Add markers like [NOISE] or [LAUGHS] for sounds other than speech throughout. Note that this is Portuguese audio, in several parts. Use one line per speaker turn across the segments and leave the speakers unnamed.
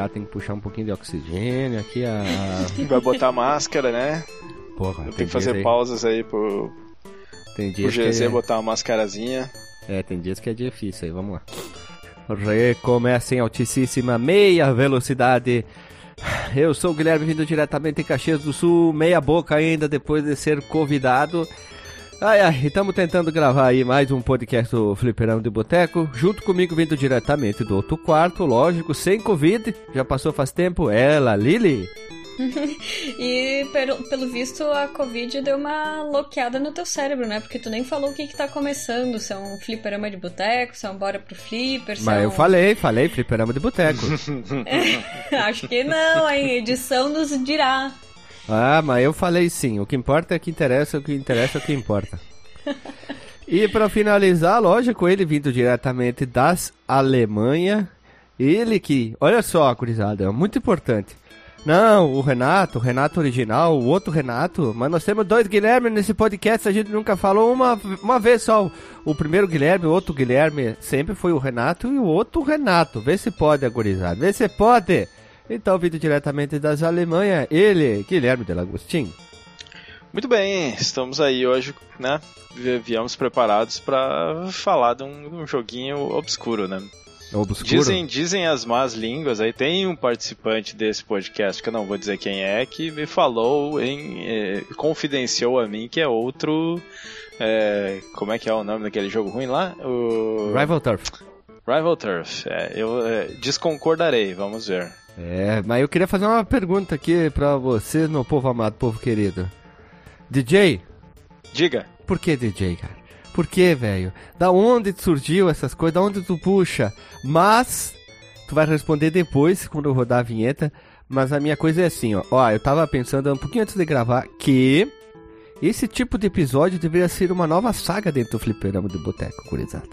respirar, tem que puxar um pouquinho de oxigênio aqui a. [LAUGHS]
Vai botar máscara, né?
Porra,
tem que fazer
aí,
pausas aí pro,
tem
pro
dias
GZ
que é...
botar uma mascarazinha.
É, tem dias que é difícil aí, vamos lá. Recomeça em altíssima meia velocidade. Eu sou o Guilherme, vindo diretamente em Caxias do Sul, meia boca ainda depois de ser convidado. Ai, ai, estamos tentando gravar aí mais um podcast do Fliperão de Boteco, junto comigo vindo diretamente do outro quarto, lógico, sem Covid, já passou faz tempo, ela, Lili. [LAUGHS]
e pelo, pelo visto a Covid deu uma loqueada no teu cérebro, né? Porque tu nem falou o que que tá começando, se é um fliperama de boteco, se é um bora pro flipper, se
Mas
é
eu
um...
falei, falei fliperama de boteco. [LAUGHS] [LAUGHS]
Acho que não, hein? Edição nos dirá.
Ah, mas eu falei sim. O que importa é o que interessa, o que interessa é o que importa. [LAUGHS] e para finalizar, lógico, ele vindo diretamente das Alemanha. Ele que, olha só, curizada, é muito importante. Não, o Renato, o Renato original, o outro Renato, mas nós temos dois Guilherme nesse podcast, a gente nunca falou uma, uma vez só. O primeiro Guilherme, o outro Guilherme, sempre foi o Renato e o outro Renato. Vê se pode, agorizado, vê se pode. Então, vindo diretamente das Alemanha, ele, Guilherme Delagostin.
Muito bem, estamos aí hoje, né? Viemos preparados para falar de um, de um, joguinho obscuro, né?
Obscuro?
Dizem, dizem as más línguas aí, tem um participante desse podcast, que eu não vou dizer quem é, que me falou, em, eh, confidenciou a mim que é outro. Eh, como é que é o nome daquele jogo ruim lá? O...
Rival Turf.
Rival Turf, é, eu desconcordarei, vamos ver.
É, mas eu queria fazer uma pergunta aqui pra você, meu povo amado, povo querido. DJ?
Diga.
Por que DJ, cara? Por que, velho? Da onde surgiu essas coisas? Da onde tu puxa? Mas, tu vai responder depois, quando eu rodar a vinheta. Mas a minha coisa é assim, ó. Ó, eu tava pensando um pouquinho antes de gravar que esse tipo de episódio deveria ser uma nova saga dentro do Fliperama de Boteco, curizada.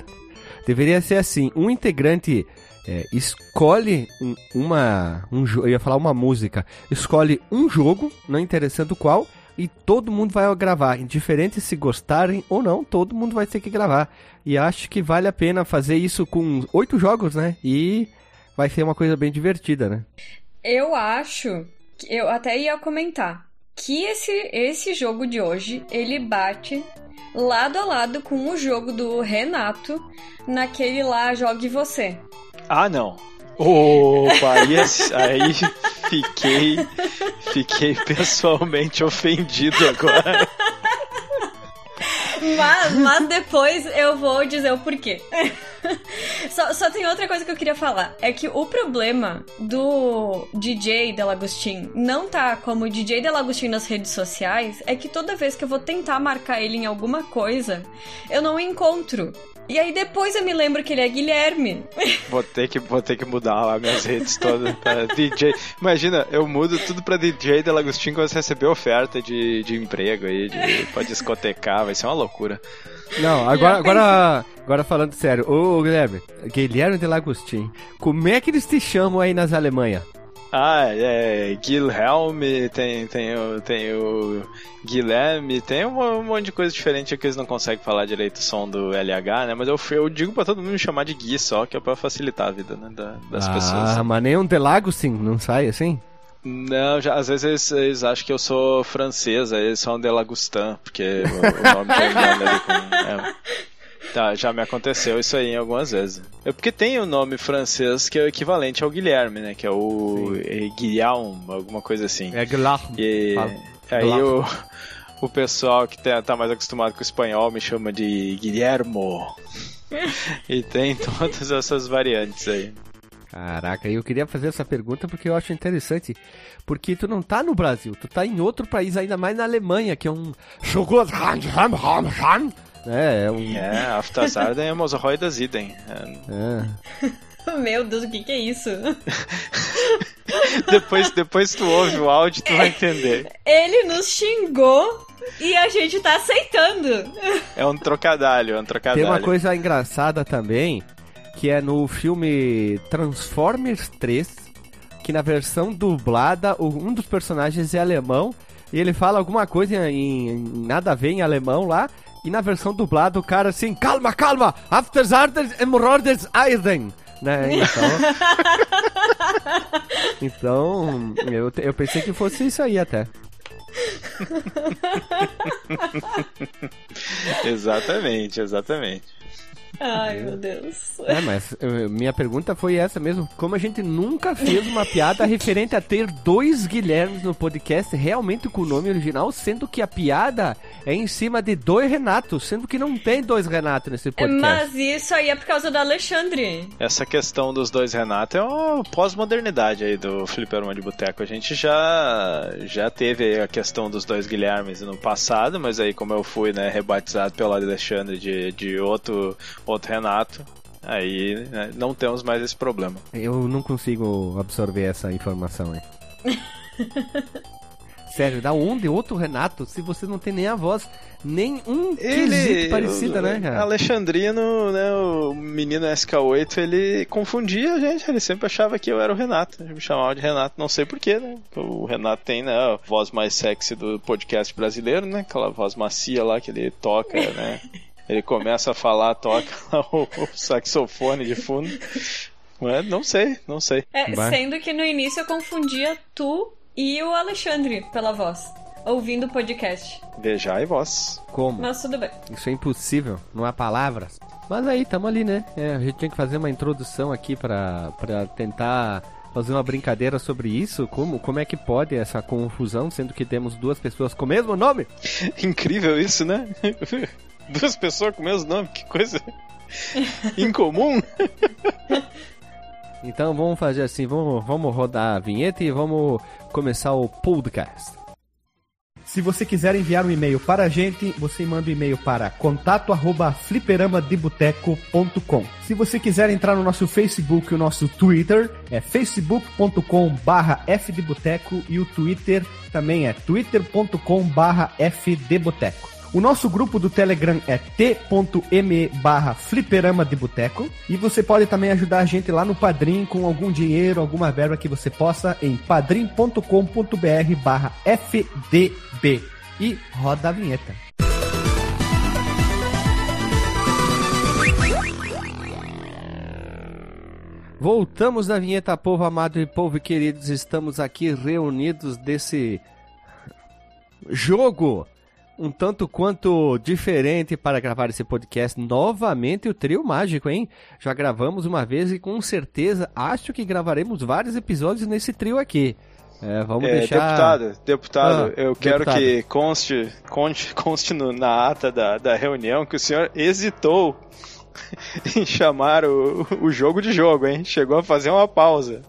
Deveria ser assim, um integrante é, escolhe um, uma. Um, eu ia falar uma música. Escolhe um jogo, não interessando qual, e todo mundo vai gravar. Indiferente se gostarem ou não, todo mundo vai ter que gravar. E acho que vale a pena fazer isso com oito jogos, né? E vai ser uma coisa bem divertida, né?
Eu acho. Eu até ia comentar que esse, esse jogo de hoje ele bate lado a lado com o jogo do Renato naquele lá Jogue Você.
Ah, não. Opa, aí, [LAUGHS] aí fiquei, fiquei pessoalmente ofendido agora.
Mas, mas depois eu vou dizer o porquê. Só, só tem outra coisa que eu queria falar. É que o problema do DJ Delagostin não tá como DJ Delagostin nas redes sociais é que toda vez que eu vou tentar marcar ele em alguma coisa, eu não encontro. E aí depois eu me lembro que ele é Guilherme. [LAUGHS]
Vou ter que, vou ter que mudar lá minhas redes todas pra DJ. Imagina, eu mudo tudo pra DJ da Lagostinho quando você receber oferta de, de emprego aí, de, pra discotecar, vai ser uma loucura.
Não, agora, agora, agora falando sério, ô Guilherme, Guilherme de Lagostin, como é que eles te chamam aí nas Alemanha?
Ah, é. Guilherme, tem, tem, o, tem o Guilherme, tem um, um, monte de coisa diferente que eles não conseguem falar direito o som do LH, né? Mas eu, eu digo pra todo mundo me chamar de Gui só, que é pra facilitar a vida né, da, das
ah,
pessoas.
Ah, mas nem um Delago sim, não sai assim?
Não, já, às vezes eles, eles, acham que eu sou francês, aí eles são Delagustin, porque o, o nome termina ali com. É. [LAUGHS] Tá, já me aconteceu isso aí algumas vezes. É porque tem o um nome francês que é o equivalente ao Guilherme, né? Que é o é Guilherme, alguma coisa assim.
É Guilherme.
E aí o, [LAUGHS] o pessoal que tá, tá mais acostumado com o espanhol me chama de Guilhermo. [LAUGHS] e tem todas essas variantes aí.
Caraca, eu queria fazer essa pergunta porque eu acho interessante. Porque tu não tá no Brasil, tu tá em outro país, ainda mais na Alemanha, que é um. É, é um.
É, Aftazarden é Hemorroidas Idem.
É. [LAUGHS]
Meu Deus, o que, que é isso? [LAUGHS]
depois, depois tu ouve o áudio tu vai entender.
Ele nos xingou e a gente tá aceitando.
É um trocadilho, é um trocadilho.
Tem uma coisa engraçada também, que é no filme Transformers 3, que na versão dublada, um dos personagens é alemão, e ele fala alguma coisa em, em nada a ver em alemão lá, e na versão dublada o cara assim, calma, calma, after Zardes Hemorrhoides Eisen. Né? Então, [LAUGHS] então eu, eu pensei que fosse isso aí até. [LAUGHS]
exatamente, exatamente.
Ai, meu Deus.
É, mas minha pergunta foi essa mesmo. Como a gente nunca fez uma piada [LAUGHS] referente a ter dois Guilhermes no podcast realmente com o nome original, sendo que a piada é em cima de dois Renatos, sendo que não tem dois Renatos nesse podcast.
Mas isso aí é por causa do Alexandre.
Essa questão dos dois Renatos é uma pós-modernidade aí do Fliperama de Boteco. A gente já, já teve a questão dos dois Guilhermes no passado, mas aí como eu fui né, rebatizado pelo Alexandre de, de outro outro Renato, aí né, não temos mais esse problema.
Eu não consigo absorver essa informação aí. [LAUGHS] Sério, da onde outro Renato se você não tem nem a voz, nem um ele, parecida,
o,
né, cara?
Alexandrino, né, o menino SK8, ele confundia a gente, ele sempre achava que eu era o Renato, me chamava de Renato, não sei porquê, né? O Renato tem, né, a voz mais sexy do podcast brasileiro, né? Aquela voz macia lá que ele toca, né? [LAUGHS] Ele começa a falar, toca [LAUGHS] o, o saxofone de fundo. Mas não sei, não sei.
É, sendo que no início eu confundia tu e o Alexandre pela voz, ouvindo o podcast.
Vejai voz.
Como?
Mas tudo bem.
Isso é impossível, não há palavras. Mas aí, tamo ali, né? É, a gente tinha que fazer uma introdução aqui para tentar fazer uma brincadeira sobre isso. Como, como é que pode essa confusão, sendo que temos duas pessoas com o mesmo nome? [LAUGHS]
Incrível isso, né? [LAUGHS] Duas pessoas com o mesmo nome, que coisa [LAUGHS] incomum. [LAUGHS]
então vamos fazer assim, vamos, vamos rodar a vinheta e vamos começar o podcast. Se você quiser enviar um e-mail para a gente, você manda um e-mail para contato@fliperamadeboteco.com. Se você quiser entrar no nosso Facebook e o nosso Twitter, é facebook.com/fdeboteco e o Twitter também é twitter.com/fdeboteco. O nosso grupo do Telegram é t.me barra fliperama de boteco. E você pode também ajudar a gente lá no Padrim com algum dinheiro, alguma verba que você possa em padrim.com.br barra fdb. E roda a vinheta. Voltamos da vinheta, povo amado e povo queridos. Estamos aqui reunidos desse jogo um tanto quanto diferente para gravar esse podcast. Novamente o trio mágico, hein? Já gravamos uma vez e com certeza acho que gravaremos vários episódios nesse trio aqui. É, vamos é, deixar.
Deputado, deputado, ah, eu quero deputado. que conste, conste, [LAUGHS] conste no, na ata da, da reunião que o senhor hesitou [LAUGHS] em chamar o, o jogo de jogo, hein? Chegou a fazer uma pausa.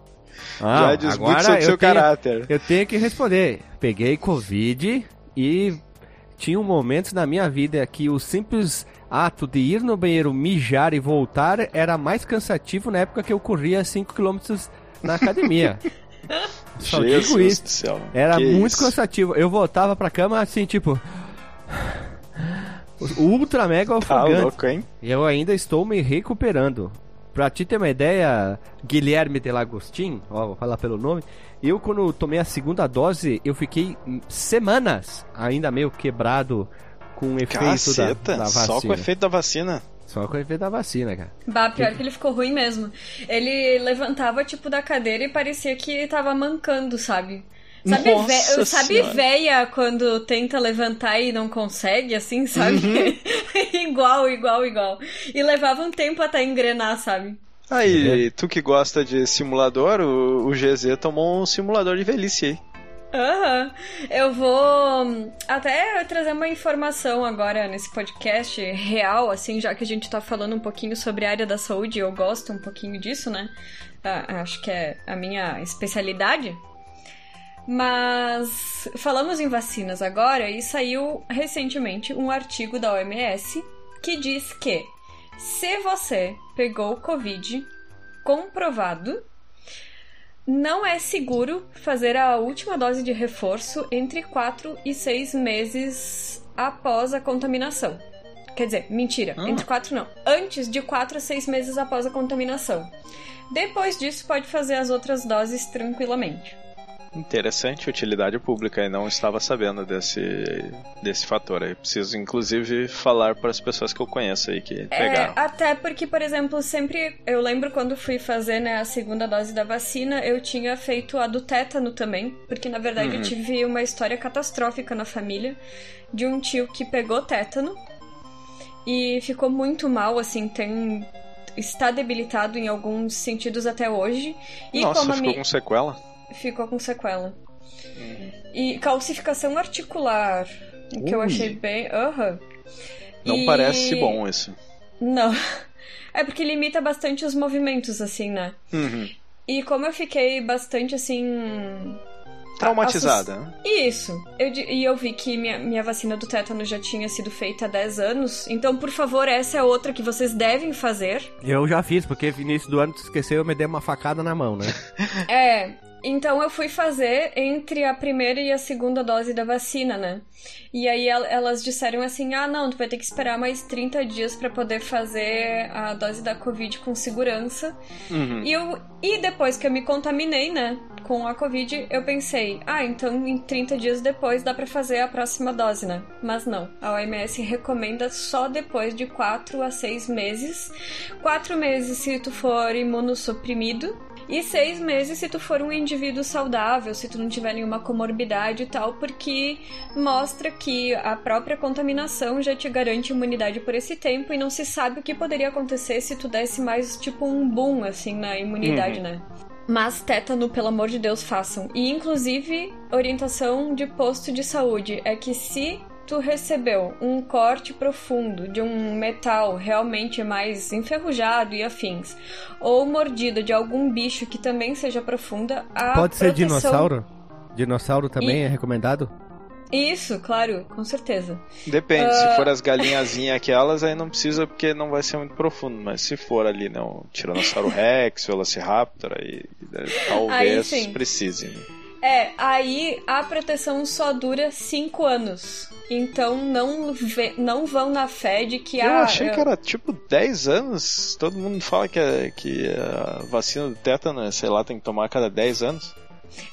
Ah, Já diz muito sobre seu tenho, caráter. Eu tenho que responder. Peguei Covid e tinham momentos na minha vida que o simples ato de ir no banheiro, mijar e voltar era mais cansativo na época que eu corria 5 km na academia. [LAUGHS] Só Jesus digo isso. Era que muito isso? cansativo. Eu voltava pra cama assim, tipo. Ultra mega ofegante. Tá louco, hein? E eu ainda estou me recuperando. Pra te ter uma ideia, Guilherme de Lagostin, ó, vou falar pelo nome, eu quando tomei a segunda dose, eu fiquei semanas ainda meio quebrado com o efeito da, da, vacina.
Só com o efeito da vacina.
Só com o efeito da vacina, cara.
Bah, pior que ele ficou ruim mesmo. Ele levantava, tipo, da cadeira e parecia que tava mancando, sabe? Sabe, Nossa sabe véia quando tenta levantar e não consegue, assim, sabe? Uhum. [LAUGHS] igual, igual, igual. E levava um tempo até engrenar, sabe?
Aí, é. tu que gosta de simulador, o, o GZ tomou um simulador de velhice aí.
Aham. Uhum. Eu vou até trazer uma informação agora nesse podcast real, assim, já que a gente tá falando um pouquinho sobre a área da saúde, eu gosto um pouquinho disso, né? Ah, acho que é a minha especialidade. Mas falamos em vacinas agora e saiu recentemente um artigo da OMS que diz que se você pegou o Covid comprovado, não é seguro fazer a última dose de reforço entre 4 e 6 meses após a contaminação. Quer dizer, mentira,
Ah.
entre 4 não. Antes de 4 a 6 meses após a contaminação. Depois disso, pode fazer as outras doses tranquilamente.
Interessante utilidade pública e não estava sabendo desse, desse fator aí. Preciso, inclusive, falar para as pessoas que eu conheço aí que
É,
pegaram.
até porque, por exemplo, sempre. Eu lembro quando fui fazer né, a segunda dose da vacina, eu tinha feito a do tétano também. Porque, na verdade,
Uhum.
eu tive uma história catastrófica na família de um tio que pegou tétano e ficou muito mal, assim, tem. Está debilitado em alguns sentidos até hoje. E
Nossa,
como
ficou
mi-
com sequela?
Ficou com sequela. E calcificação articular, que eu
Ui.
achei bem. Aham.
Não
E-
parece bom isso.
Não. [LAUGHS] É porque limita bastante os movimentos, assim, né?
Uhum.
E como eu fiquei bastante, assim.
Traumatizada, né?
Isso. Eu, e eu vi que minha, minha vacina do tétano já tinha sido feita há 10 anos. Então, por favor, essa é outra que vocês devem fazer.
Eu já fiz, porque no início do ano tu esqueceu eu me dei uma facada na mão, né?
É. Então eu fui fazer entre a primeira e a segunda dose da vacina, né? E aí el- elas disseram assim: ah, não, tu vai ter que esperar mais 30 dias pra poder fazer a dose da Covid com segurança.
Uhum.
E, eu, e depois que eu me contaminei, né, com a Covid, eu pensei, ah, então em 30 dias depois dá pra fazer a próxima dose, né? Mas não, a OMS recomenda só depois de 4 a 6 meses. 4 meses se tu for imunossuprimido. E seis meses se tu for um indivíduo saudável, se tu não tiver nenhuma comorbidade e tal, porque mostra que a própria contaminação já te garante imunidade por esse tempo e não se sabe o que poderia acontecer se tu desse mais tipo um boom assim na imunidade,
Uhum.
né? Mas tétano, pelo amor de Deus, façam. E inclusive, orientação de posto de saúde é que se tu recebeu um corte profundo de um metal realmente mais enferrujado e afins, ou mordida de algum bicho que também seja profunda, a
Pode ser
proteção-
dinossauro? Dinossauro também
E-
é recomendado?
Isso, claro, com certeza.
Depende,
Ah.
se for as galinhazinhas aquelas, aí não precisa porque não vai ser muito profundo. Mas se for ali, não, Tiranossauro Rex, Velociraptor, aí eh, talvez
sim.
precise. né?
É, aí a proteção só dura 5 anos. Então não, vê- não vão na fé de que
Eu
ah,
achei que era tipo 10 anos. Todo mundo fala que, é- que a vacina do tétano, é, sei lá, tem que tomar a cada 10 anos.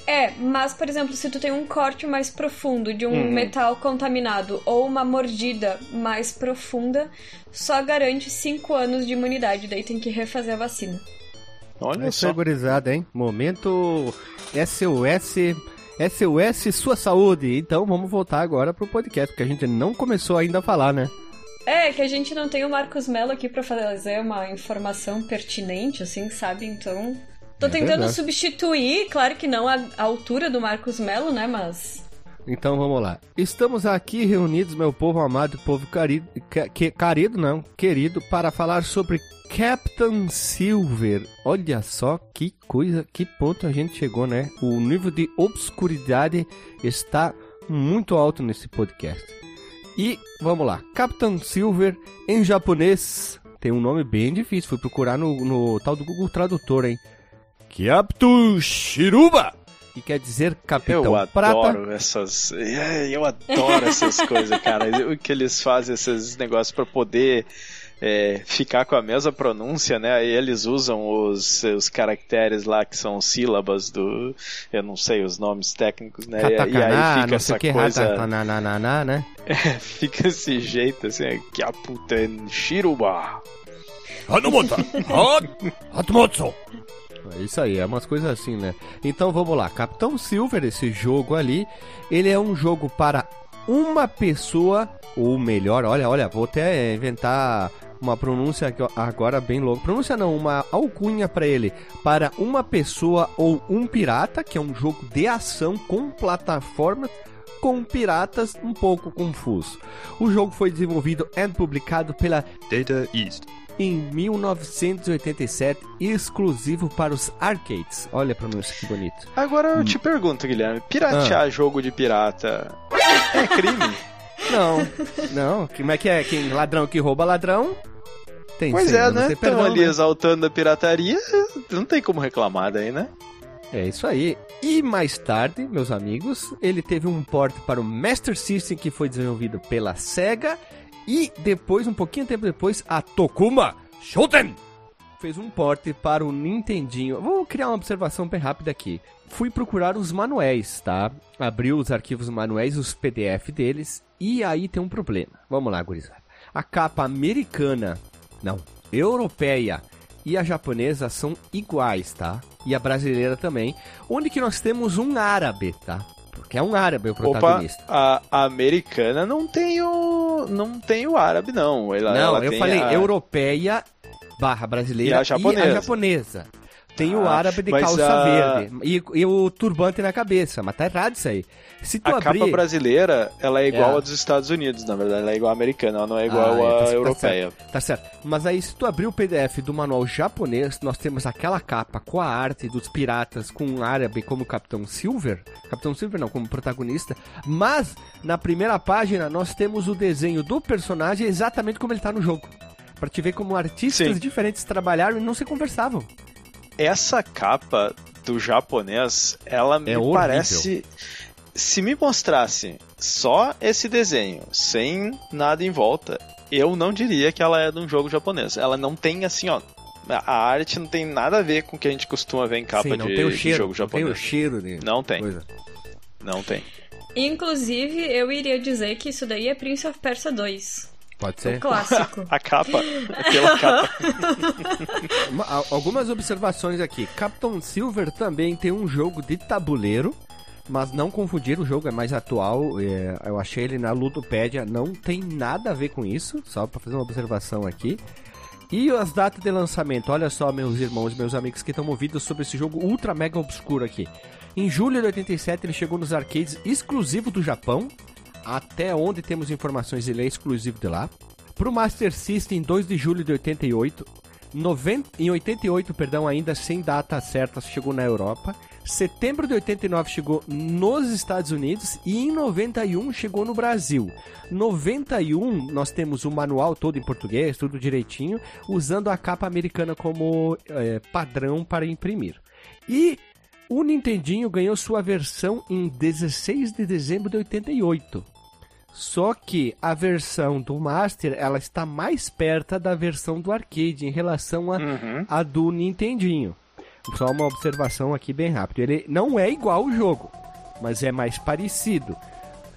É, mas, por exemplo, se tu tem um corte mais profundo de um
Uhum.
metal contaminado ou uma mordida mais profunda, só garante 5 anos de imunidade, daí tem que refazer a vacina.
Olha
É
só.
gurizada, hein? Momento SOS. SOS Sua Saúde. Então vamos voltar agora pro podcast, porque a gente não começou ainda a falar, né?
É, que a gente não tem o Marcos Mello aqui pra fazer uma informação pertinente, assim, sabe? Então. Tô
É
tentando
verdade.
substituir, claro que não a, a altura do Marcos Mello, né? Mas.
Então vamos lá. Estamos aqui reunidos, meu povo amado, povo carido, ca- que, carido não, querido, para falar sobre Captain Silver. Olha só que coisa, que ponto a gente chegou, né? O nível de obscuridade está muito alto nesse podcast. E vamos lá, Captain Silver em japonês tem um nome bem difícil. Fui procurar no, no tal do Google Tradutor, hein? Captain Shiruba. Que quer dizer Capitão
Eu
Prata.
adoro essas. é, Eu adoro essas coisas, cara. O que eles fazem, esses negócios pra poder é, ficar com a mesma pronúncia, né? Aí eles usam os, os caracteres lá que são sílabas do. Eu não sei os nomes técnicos, né? E, e
Katakana,
aí fica
não sei o
essa
que,
coisa.
ratanananá, né? [LAUGHS]
fica esse jeito assim, que a puta é Shiruba.
Hanumota, [LAUGHS] Hatmotsu. É isso aí, é umas coisas assim, né? Então vamos lá, Capitão Silver, esse jogo ali, ele é um jogo para uma pessoa, ou melhor, olha, olha, vou até inventar uma pronúncia agora bem louca. Pronúncia não, uma alcunha para ele. Para uma pessoa ou um pirata, que é um jogo de ação com plataformas com piratas um pouco confuso. O jogo foi desenvolvido e publicado pela
Data East.
Em 1987, exclusivo para os arcades. Olha a pronúncia que bonito.
Agora eu te pergunto, Guilherme,
Ah.
piratear jogo de pirata é crime? [LAUGHS]
não. Não, como é que é? Quem ladrão que rouba ladrão tem
Pois é, né? Estão
perdão,
ali
né?
exaltando a pirataria, não tem como reclamar daí, né?
É isso aí. E mais tarde, meus amigos, ele teve um port para o Master System que foi desenvolvido pela Sega e depois, um pouquinho tempo depois, a Tokuma Shoten fez um port para o Nintendinho. Vou criar uma observação bem rápida aqui. Fui procurar os manuais, tá? Abri os arquivos manuais, os PDF deles, e aí tem um problema. Vamos lá, gurizada. A capa americana, não, europeia e a japonesa são iguais, tá? E a brasileira também. Onde que nós temos um árabe, tá? Porque é um árabe o
Opa,
protagonista.
a, a americana não tem o. não tem o árabe, não. Ela,
Não,
ela
eu europeia
a-
europeia barra brasileira
E a japonesa.
japonesa. Tem o
Ah,
árabe de calça
a-
verde e, e o turbante na cabeça, mas tá errado isso aí. Se tu
A
abrir...
capa brasileira, ela é igual
É.
a dos Estados Unidos, na verdade. Ela é igual à americana, ela não é igual
Ah, é, tá-
à
tá
europeia.
certo, Tá certo. Mas aí, se tu abrir o PDF do manual japonês, nós temos aquela capa com a arte dos piratas com um árabe como Capitão Silver. Capitão Silver não, como protagonista. Mas, na primeira página, nós temos o desenho do personagem exatamente como ele tá no jogo. Pra te ver como artistas
Sim.
diferentes trabalharam e não se conversavam.
Essa capa do japonês, ela me
É horrível.
parece. Se me mostrasse só esse desenho, sem nada em volta, eu não diria que ela é de um jogo japonês. Ela não tem assim, ó. A arte não tem nada a ver com o que a gente costuma ver em capa
Sim, não
de,
tem o
de
cheiro.
jogo
não tem o
japonês.
cheiro de
Não tem,
coisa.
não tem.
Inclusive, eu iria dizer que isso daí é Prince of Persia 2.
Pode
O
ser.
clássico. [LAUGHS]
A capa, pela capa. [LAUGHS]
Algumas observações aqui. Captain Silver também tem um jogo de tabuleiro, mas não confundir, o jogo é mais atual. é, eu achei ele na Ludopédia, não tem nada a ver com isso, só para fazer uma observação aqui. E as datas de lançamento, olha só, meus irmãos, meus amigos que estão movidos sobre esse jogo ultra mega obscuro aqui. Em julho de 87 ele chegou nos arcades exclusivo do Japão, até onde temos informações ele é exclusivo de lá. Pro Master System, 2 de julho de 88. 90, em 88, perdão, ainda sem data certa, chegou na Europa. Setembro de 89 chegou nos Estados Unidos e em 91 chegou no Brasil. 91 nós temos o manual todo em português, tudo direitinho, usando a capa americana como eh, padrão para imprimir. E o Nintendinho ganhou sua versão em 16 de dezembro de 88. Só que a versão do Master, ela está mais perto da versão do arcade em relação a,
Uhum.
do Nintendinho. Só uma observação aqui bem rápido. Ele não é igual o jogo, mas é mais parecido.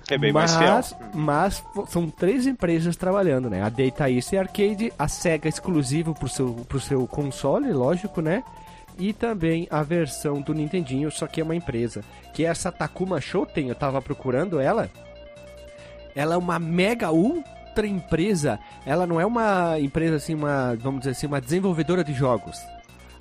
É bem mais
mas,
fiel.
Mas são três empresas trabalhando, né? A Data East Arcade, a Sega exclusivo pro seu, pro seu console, lógico, né? E também a versão do Nintendinho, só que é uma empresa. Que é essa Takuma Shoten, eu tava procurando ela. Ela é uma mega ultra empresa. Ela não é uma empresa assim, uma, vamos dizer assim, uma desenvolvedora de jogos.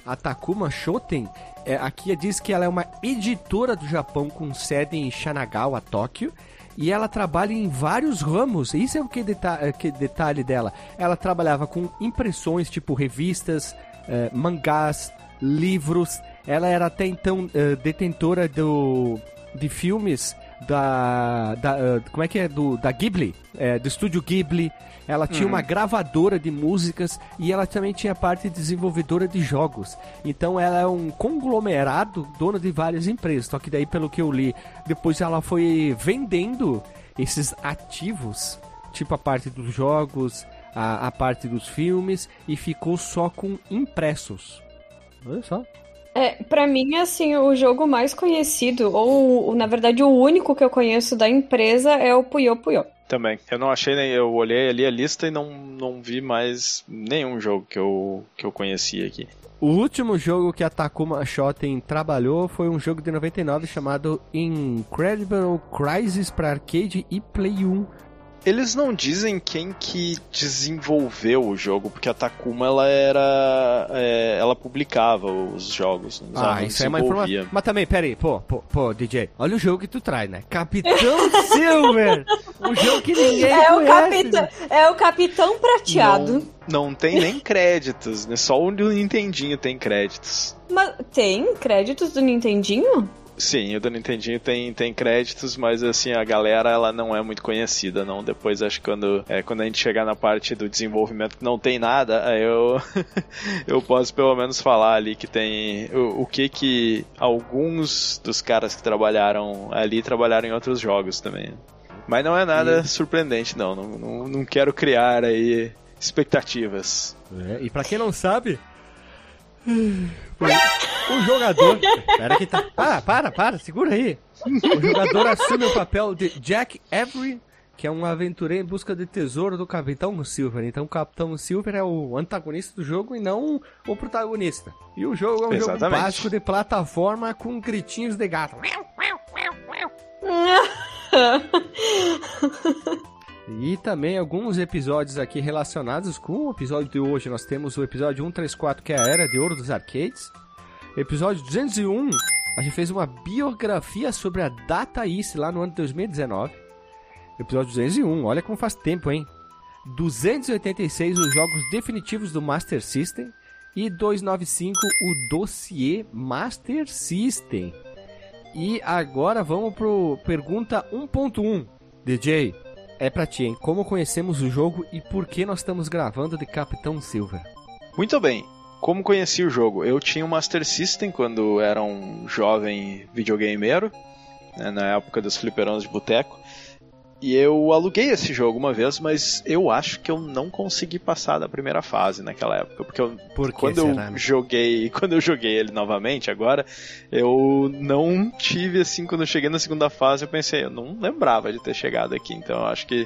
A Takuma Shoten, é, aqui diz que ela é uma editora do Japão com sede em Shanagawa, Tóquio. E ela trabalha em vários ramos. Isso é o que, deta é, que detalhe dela. Ela trabalhava com impressões, tipo revistas, eh, mangás, livros. Ela era até então eh, detentora do, de filmes da, da como é que é do da Ghibli, do estúdio Ghibli. Ela tinha uma gravadora de músicas e ela também tinha parte desenvolvedora de jogos. Então ela é um conglomerado, dona de várias empresas. Só que daí, pelo que eu li, depois ela foi vendendo esses ativos, tipo a parte dos jogos, a, a parte dos filmes, e ficou só com impressos. Olha só.
É, pra mim, assim, o jogo mais conhecido, ou na verdade o único que eu conheço da empresa é o Puyo Puyo.
Também. Eu não achei nem. Eu olhei ali a lista e não, não vi mais nenhum jogo que eu, que eu conhecia aqui.
O último jogo que a Takuma Shoten trabalhou foi um jogo de 99 chamado Incredible Crisis para arcade e Play 1.
Eles não dizem quem que desenvolveu o jogo, porque a Takuma ela era. é, ela publicava os jogos. né? Ela
Ah, isso é uma informação. Mas também, peraí, pô, pô, pô, DJ, olha o jogo que tu traz, né? Capitão [LAUGHS] Silver! Um jogo que ninguém
É o,
conhece.
capitão, é o Capitão Prateado.
Não, não tem nem créditos, né? Só o do Nintendinho tem créditos.
Mas tem créditos do Nintendinho?
Sim, o do Nintendinho tem, tem créditos, mas assim, a galera ela não é muito conhecida, não. Depois acho que quando, é, quando a gente chegar na parte do desenvolvimento que não tem nada, aí eu, [LAUGHS] eu posso pelo menos falar ali que tem o, o que que alguns dos caras que trabalharam ali trabalharam em outros jogos também. Mas não é nada e... surpreendente, não. Não, não. não quero criar aí expectativas.
É, e para quem não sabe, o jogador. [LAUGHS] Espera que tá. Para, para, para, segura aí. O jogador assume o papel de Jack Avery, que é um aventureiro em busca de tesouro do Capitão Silver. Então o Capitão Silver é o antagonista do jogo e não o protagonista. E o jogo é um Exatamente. jogo básico de plataforma com gritinhos de gato. [LAUGHS] [LAUGHS] E também alguns episódios aqui relacionados com o episódio de hoje. Nós temos o episódio 134, que é a Era de Ouro dos Arcades. Episódio 201, a gente fez uma biografia sobre a Data East lá no ano de 2019. Episódio 201, olha como faz tempo, hein? 286, os jogos definitivos do Master System. E 295, o dossiê Master System. E agora vamos pro pergunta 1.1. DJ, é pra ti, hein? Como conhecemos o jogo e por que nós estamos gravando de Capitão Silver?
Muito bem. Como conheci o jogo? Eu tinha um Master System quando era um jovem videogameiro, né, na época dos fliperões de boteco. E eu aluguei esse jogo uma vez, mas eu acho que eu não consegui passar da primeira fase naquela época, porque eu,
Por
quando eu joguei, [LAUGHS] quando eu joguei ele novamente agora, eu não tive assim quando eu cheguei na segunda fase, eu pensei, eu não lembrava de ter chegado aqui, então eu acho que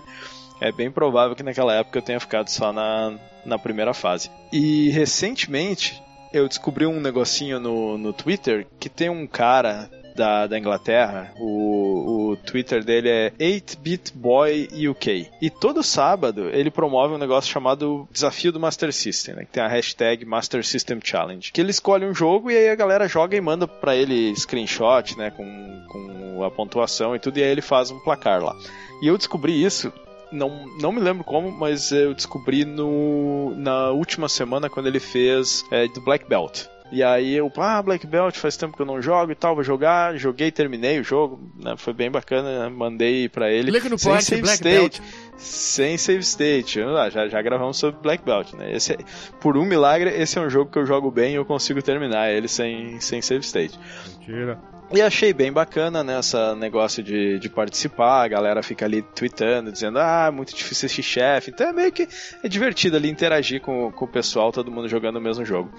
é bem provável que naquela época eu tenha ficado só na, na primeira fase. E recentemente eu descobri um negocinho no, no Twitter que tem um cara da, da Inglaterra. O, o Twitter dele é 8-Bit Boy UK. E todo sábado ele promove um negócio chamado Desafio do Master System, né? Que tem a hashtag Master System Challenge. Que ele escolhe um jogo e aí a galera joga e manda para ele screenshot, né? Com, com a pontuação e tudo, e aí ele faz um placar lá. E eu descobri isso não, não me lembro como, mas eu descobri no, na última semana quando ele fez é, do Black Belt. E aí eu, ah, Black Belt, faz tempo que eu não jogo e tal, vou jogar. Joguei, terminei o jogo, né? Foi bem bacana, né? mandei para ele.
Clica no sem save Black
state.
Belt.
Sem save state. Ah, já, já gravamos sobre Black Belt, né? Esse é, por um milagre, esse é um jogo que eu jogo bem e eu consigo terminar ele sem, sem save state.
Mentira.
E achei bem bacana nessa né, negócio de, de participar, a galera fica ali tweetando, dizendo, ah, muito difícil esse chefe. Então é meio que é divertido ali interagir com, com o pessoal, todo mundo jogando o mesmo jogo.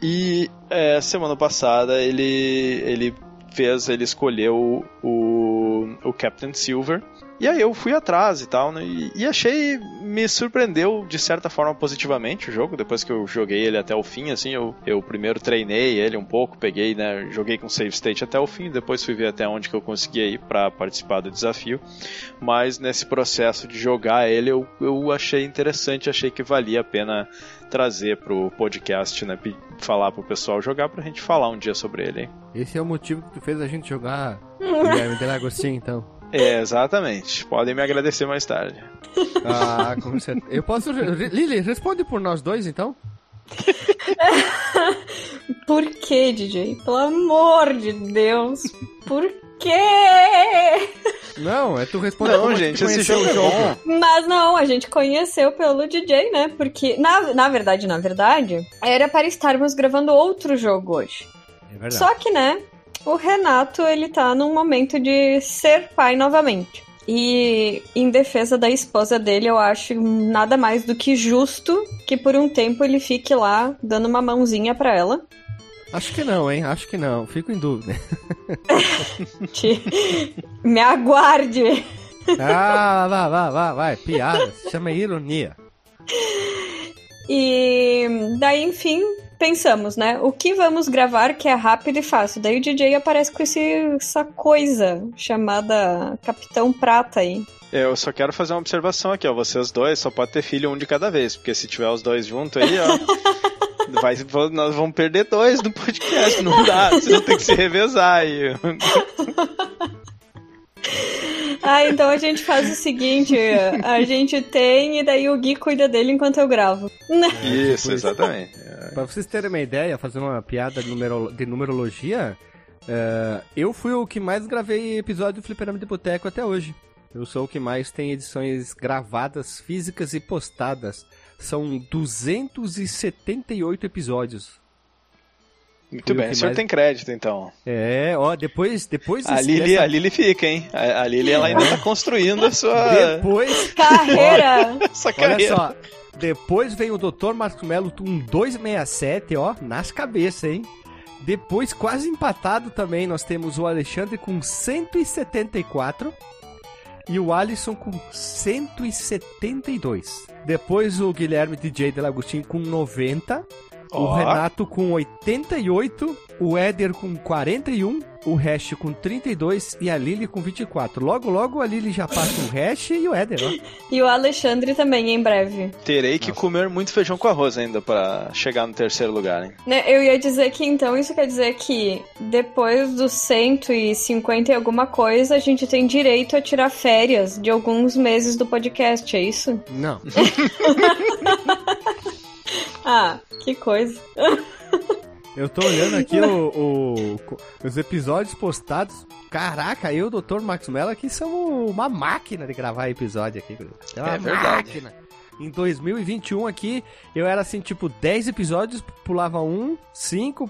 E é, semana passada ele, ele fez, ele escolheu o, o Captain Silver e aí eu fui atrás e tal, né? E, e, achei, me surpreendeu de certa forma positivamente o jogo, depois que eu joguei ele até o fim, assim, eu, eu primeiro treinei ele um pouco, peguei, né, joguei com save state até o fim, depois fui ver até onde que eu conseguia ir para participar do desafio, mas nesse processo de jogar ele eu, eu achei interessante, achei que valia a pena trazer pro podcast, né, falar pro pessoal jogar pra gente falar um dia sobre ele, hein?
Esse é o motivo que tu fez a gente jogar [LAUGHS] Guilherme Delagostinho, então.
É, exatamente. Podem me agradecer mais tarde.
Ah, com certeza. Eu posso. Lili, responde por nós dois então? [LAUGHS]
por que, DJ? Pelo amor de Deus. Por quê?
Não, é tu responder
Não, gente, esse jogo, é jogo.
Mas não, a gente conheceu pelo DJ, né? Porque, na, na verdade, na verdade, era para estarmos gravando outro jogo hoje. É verdade. Só que, né, o Renato, ele tá num momento de ser pai novamente. E em defesa da esposa dele, eu acho nada mais do que justo que por um tempo ele fique lá dando uma mãozinha para ela.
Acho que não, hein? Acho que não. Fico em dúvida. [LAUGHS]
Me aguarde.
Ah, vai, vai, vai, vai. Piada. Chama ironia.
E daí, enfim, pensamos, né? O que vamos gravar que é rápido e fácil? Daí o DJ aparece com esse, essa coisa chamada Capitão Prata aí.
Eu só quero fazer uma observação aqui, ó. Vocês dois só pode ter filho um de cada vez, porque se tiver os dois juntos aí, ó. [LAUGHS] vai, nós vamos perder dois no podcast, não dá. Vocês vão ter que se revezar aí. [LAUGHS]
Ah, então a gente faz o seguinte: a gente tem e daí o Gui cuida dele enquanto eu gravo.
Isso, exatamente.
Pra vocês terem uma ideia, fazendo uma piada de, numero, de numerologia, Uh, eu fui o que mais gravei episódio do Fliperama de Boteco até hoje. Eu sou o que mais tem edições gravadas, físicas e postadas. São 278 episódios.
Muito bem, o senhor mais... tem crédito então.
É, ó, depois. depois
a, Lili, essa... a Lili fica, hein? A, a Lili ela ainda tá construindo a sua.
Depois.
Carreira! [LAUGHS]
Olha, carreira. Olha só, depois vem o Dr. Marcos Melo com 267, ó, nas cabeças, hein? Depois, quase empatado também, nós temos o Alexandre com 174 e o Alisson com 172. Depois o Guilherme DJ Delagostinho com 90 Oh. O Renato com 88, o Éder com 41, o Hash com 32 e a Lili com 24. Logo, logo a Lili já passa o Hash e o Éder, ó.
E o Alexandre também, em breve.
Terei que Nossa. comer muito feijão com arroz ainda para chegar no terceiro lugar, hein?
Né, eu ia dizer que então isso quer dizer que depois dos 150 e alguma coisa, a gente tem direito a tirar férias de alguns meses do podcast, é isso?
Não. [LAUGHS] [LAUGHS]
ah, que coisa. [LAUGHS]
Eu tô olhando aqui o, o, os episódios postados. Caraca, eu e o Dr. Max Mello aqui somos uma máquina de gravar episódio aqui.
É uma é máquina.
Em 2021 aqui, eu era assim, tipo, 10 episódios, pulava um, 5,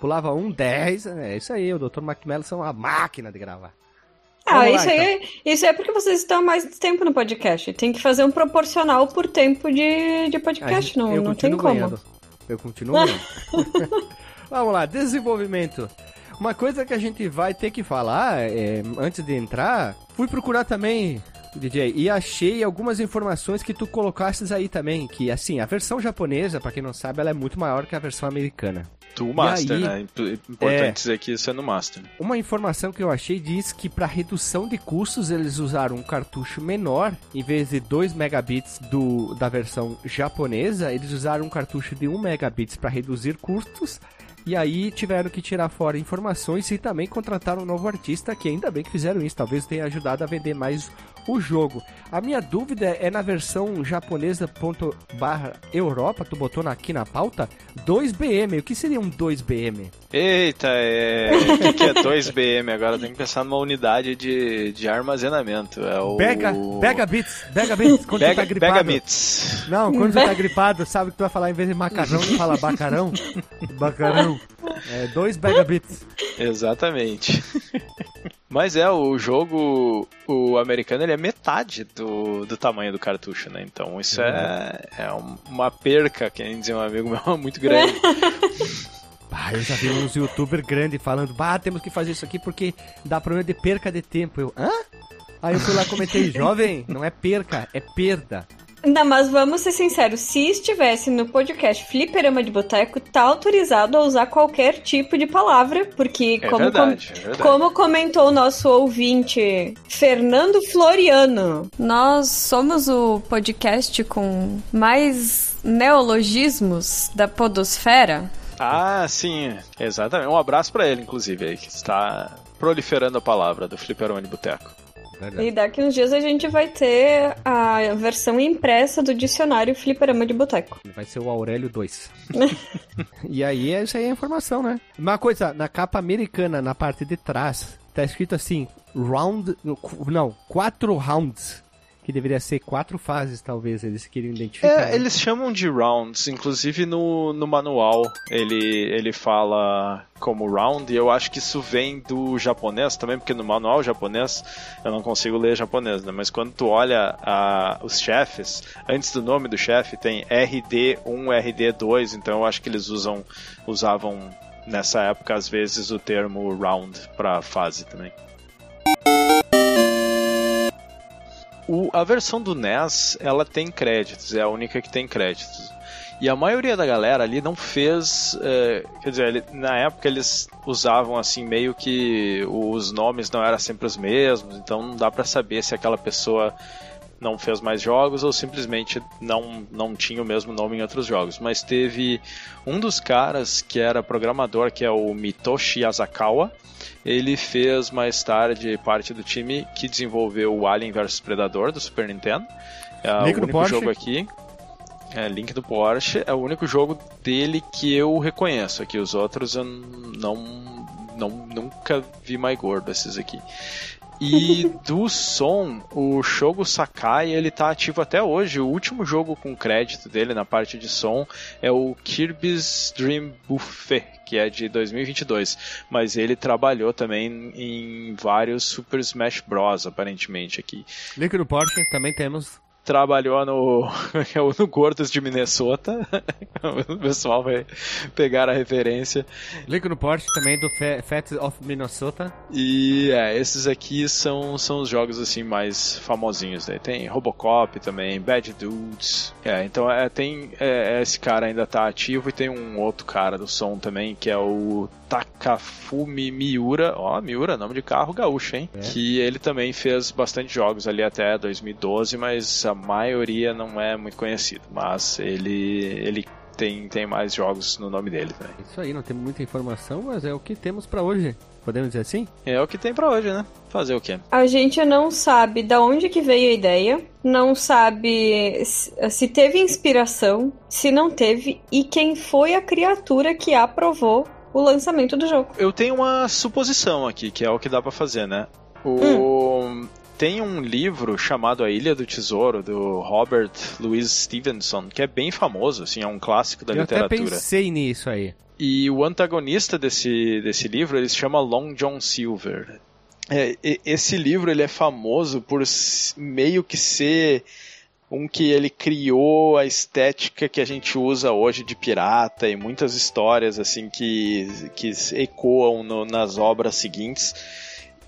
pulava um, 10. É isso aí, o Dr. Max Mello são uma máquina de gravar.
Ah, lá, isso, então. aí, isso é porque vocês estão mais tempo no podcast. Tem que fazer um proporcional por tempo de, de podcast, gente, não, não tem como. Ganhando.
Eu continuo ganhando. [LAUGHS] [LAUGHS] Vamos lá, desenvolvimento. Uma coisa que a gente vai ter que falar é, antes de entrar, fui procurar também, DJ, e achei algumas informações que tu colocastes aí também, que assim, a versão japonesa, para quem não sabe, ela é muito maior que a versão americana.
Do Master, aí, né? Importante é, dizer que isso é no Master.
Uma informação que eu achei diz que para redução de custos eles usaram um cartucho menor, em vez de 2 megabits do, da versão japonesa, eles usaram um cartucho de 1 megabits para reduzir custos. E aí tiveram que tirar fora informações e também contrataram um novo artista, que ainda bem que fizeram isso, talvez tenha ajudado a vender mais o jogo. A minha dúvida é na versão japonesa ponto barra Europa, tu botou aqui na pauta, 2BM. O que seria um 2BM?
Eita, é... o que, que é 2BM? Agora tem que pensar numa unidade de, de armazenamento. É o...
Bega, Bega Bits, Bega Bits, quando
Bega,
você tá gripado.
Bega Bits.
Não, quando você tá gripado, sabe que tu vai falar, em vez de macarrão, tu fala bacarão. [LAUGHS] Bacarão. É, 2 Bits.
Exatamente. Mas é, o jogo, o americano, ele é metade do, do tamanho do cartucho, né? Então isso é, é uma perca, quem dizer um amigo meu, [LAUGHS] muito grande. [LAUGHS]
Ah, eu já vi uns youtubers grandes falando, bah, temos que fazer isso aqui porque dá problema de perca de tempo. Eu, hã? Aí eu fui lá e comentei, jovem, não é perca, é perda.
Não, mas vamos ser sinceros, se estivesse no podcast Fliperama de Boteco, tá autorizado a usar qualquer tipo de palavra, porque
é
como,
verdade, com, é verdade.
como comentou o nosso ouvinte Fernando Floriano, nós somos o podcast com mais neologismos da podosfera.
Ah, sim, exatamente. Um abraço para ele, inclusive, aí, que está proliferando a palavra do Fliperama de Boteco.
Verdade. E daqui uns dias a gente vai ter a versão impressa do dicionário Fliperama de Boteco.
Vai ser o Aurélio 2. [LAUGHS] e aí, essa aí é a informação, né? Uma coisa, na capa americana, na parte de trás, tá escrito assim, round, não, quatro rounds que deveria ser quatro fases, talvez, eles queriam identificar. É,
eles chamam de rounds, inclusive no, no manual ele, ele fala como round, e eu acho que isso vem do japonês também, porque no manual japonês eu não consigo ler japonês, né? Mas quando tu olha a, os chefes, antes do nome do chefe tem RD1, RD2, então eu acho que eles usam usavam nessa época às vezes o termo round para fase também. O, a versão do NES, ela tem créditos, é a única que tem créditos. E a maioria da galera ali não fez. É, quer dizer, ele, na época eles usavam assim, meio que os nomes não eram sempre os mesmos, então não dá para saber se aquela pessoa não fez mais jogos ou simplesmente não, não tinha o mesmo nome em outros jogos. Mas teve um dos caras que era programador, que é o Mitoshi Asakawa, ele fez mais tarde parte do time que desenvolveu o Alien vs Predador do Super Nintendo. É o único Porsche. jogo aqui. É, Link do Porsche é o único jogo dele que eu reconheço. Aqui os outros eu não não, nunca vi mais gordo esses aqui. E do som, o Shogo Sakai, ele tá ativo até hoje. O último jogo com crédito dele na parte de som é o Kirby's Dream Buffet, que é de 2022. Mas ele trabalhou também em vários Super Smash Bros, aparentemente, aqui.
Link no Porsche, também temos
trabalhou no, [LAUGHS] no Gordos de Minnesota. [LAUGHS] o pessoal vai pegar a referência.
Link no Porsche também do Fat of Minnesota.
E é, esses aqui são, são os jogos assim mais famosinhos. Né? Tem Robocop também, Bad Dudes. É, então é, tem é, esse cara ainda tá ativo e tem um outro cara do som também que é o Takafumi Miura, ó, Miura, nome de carro gaúcho, hein? É. Que ele também fez bastante jogos ali até 2012, mas a maioria não é muito conhecido. Mas ele, ele tem, tem mais jogos no nome dele também.
Isso aí, não tem muita informação, mas é o que temos para hoje. Podemos dizer assim?
É o que tem para hoje, né? Fazer o quê?
A gente não sabe da onde que veio a ideia, não sabe se teve inspiração, se não teve e quem foi a criatura que aprovou o lançamento do jogo.
Eu tenho uma suposição aqui, que é o que dá para fazer, né? O... Hum. Tem um livro chamado A Ilha do Tesouro, do Robert Louis Stevenson, que é bem famoso, assim, é um clássico da
Eu
literatura.
Eu até pensei nisso aí.
E o antagonista desse, desse livro, ele se chama Long John Silver. É, esse livro ele é famoso por meio que ser um que ele criou a estética que a gente usa hoje de pirata e muitas histórias assim que, que ecoam no, nas obras seguintes.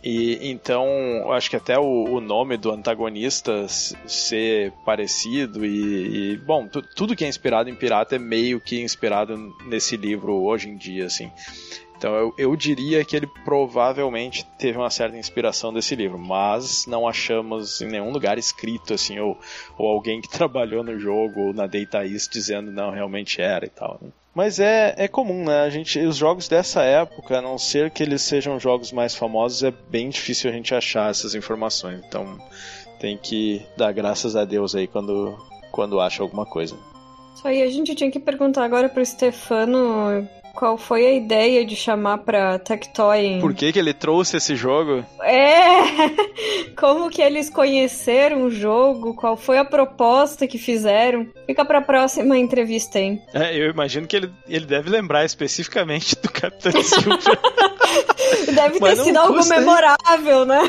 E então, acho que até o, o nome do antagonista ser parecido e, e bom, tudo que é inspirado em pirata é meio que inspirado nesse livro hoje em dia, assim. Então eu, eu, diria que ele provavelmente teve uma certa inspiração desse livro, mas não achamos em nenhum lugar escrito assim, ou, ou alguém que [LAUGHS] trabalhou no jogo ou na Data East dizendo não, realmente era e tal. Né? Mas é, é comum, né? A gente, os jogos dessa época, a não ser que eles sejam jogos mais famosos, é bem difícil a gente achar essas informações. Então tem que dar graças a Deus aí quando, quando acha alguma coisa.
Isso aí, a gente tinha que perguntar agora pro Stefano qual foi a ideia de chamar pra Tectoy?
Por que que ele trouxe esse jogo?
É! [LAUGHS] Como que eles conheceram o jogo? Qual foi a proposta que fizeram? Fica pra próxima entrevista, hein?
É, eu imagino que ele, ele deve lembrar especificamente do Capitão Silver. [LAUGHS]
deve [LAUGHS] ter sido algo memorável, né?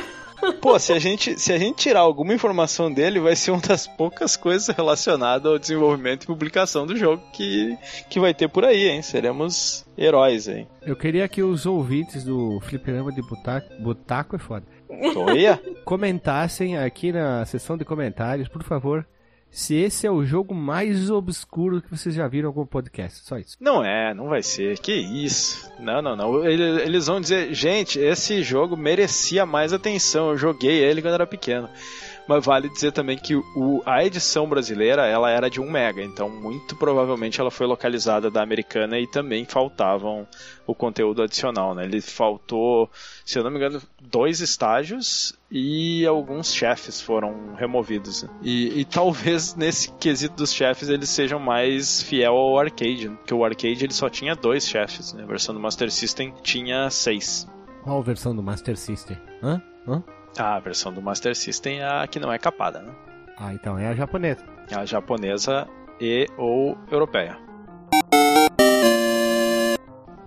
Pô, se a, gente, se a gente tirar alguma informação dele, vai ser uma das poucas coisas relacionadas ao desenvolvimento e publicação do jogo que, que vai ter por aí, hein? Seremos heróis, hein?
Eu queria que os ouvintes do Fliperama de Butaco, Butaco é foda.
Toia? [LAUGHS]
Comentassem aqui na seção de comentários, por favor, se esse é o jogo mais obscuro que vocês já viram em algum podcast. Só isso.
Não é, não vai ser. Que isso. Não, não, não. Eles vão dizer, gente, esse jogo merecia mais atenção. Eu joguei ele quando era pequeno. Mas vale dizer também que o, a edição brasileira ela era de 1 mega, então muito provavelmente ela foi localizada da americana e também faltavam o conteúdo adicional, né? Ele faltou, se eu não me engano, dois estágios e alguns chefes foram removidos. E, e talvez [LAUGHS] nesse quesito dos chefes eles sejam mais fiel ao arcade, porque o arcade ele só tinha dois chefes, né? A versão do Master System tinha seis.
Qual versão do Master System? Hã? Hã?
Ah, a versão do Master System é a que não é capada, né?
Ah, então é a japonesa.
É a japonesa e ou europeia.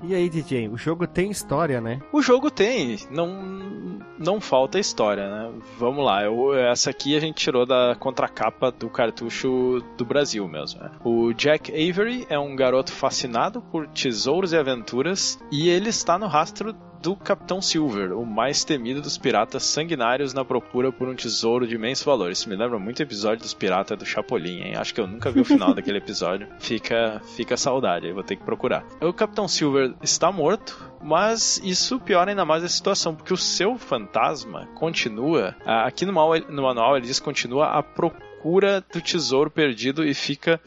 E aí, DJ, o jogo tem história, né?
O jogo tem, não, não falta história, né? Vamos lá, eu, essa aqui a gente tirou da contracapa do cartucho do Brasil mesmo. Né? O Jack Avery é um garoto fascinado por tesouros e aventuras e ele está no rastro do Capitão Silver, o mais temido dos piratas sanguinários na procura por um tesouro de imenso valor. Isso me lembra muito o episódio dos piratas do Chapolin, hein? Acho que eu nunca vi o final [LAUGHS] daquele episódio. Fica, fica saudade, aí vou ter que procurar. O Capitão Silver está morto, mas isso piora ainda mais a situação, porque o seu fantasma continua. Aqui no manual, no manual ele diz que continua a procura do tesouro perdido e fica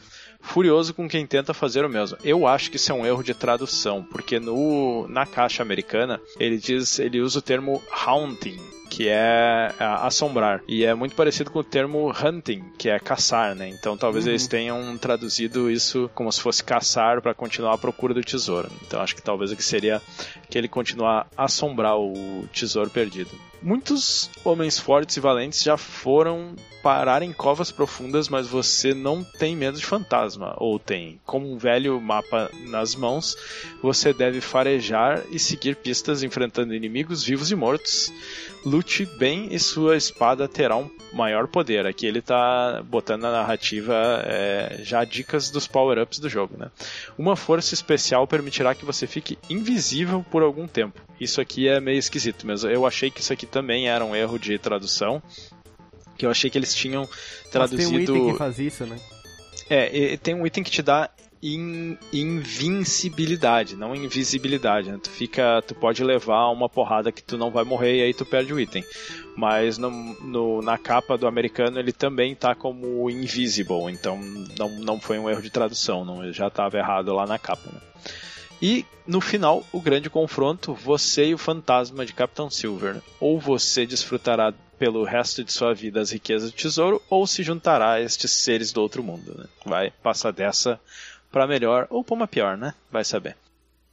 furioso com quem tenta fazer o mesmo. Eu acho que isso é um erro de tradução, porque no na caixa americana ele diz, ele usa o termo haunting, que é, é assombrar. E é muito parecido com o termo hunting, que é caçar, né? Então talvez uhum. eles tenham traduzido isso como se fosse caçar para continuar a procura do tesouro. Então acho que talvez o que seria que ele continuar a assombrar o tesouro perdido. Muitos homens fortes e valentes já foram parar em covas profundas, mas você não tem medo de fantasma, ou tem. Com um velho mapa nas mãos, você deve farejar e seguir pistas enfrentando inimigos vivos e mortos. Lute bem e sua espada terá um maior poder. Aqui ele está botando na narrativa é, já dicas dos power-ups do jogo. Né? Uma força especial permitirá que você fique invisível por algum tempo. Isso aqui é meio esquisito, mas eu achei que isso aqui também era um erro de tradução que eu achei que eles tinham traduzido. Mas
tem um item que faz isso, né?
É, tem um item que te dá in, invincibilidade, não invisibilidade. Né? Tu fica, tu pode levar uma porrada que tu não vai morrer e aí tu perde o item. Mas no, no, na capa do americano ele também tá como invisible, então não, não foi um erro de tradução, não já estava errado lá na capa. Né? E no final, o grande confronto, você e o fantasma de Capitão Silver. Ou você desfrutará pelo resto de sua vida as riquezas do tesouro, ou se juntará a estes seres do outro mundo. Né? Vai passar dessa para melhor ou para uma pior, né? Vai saber.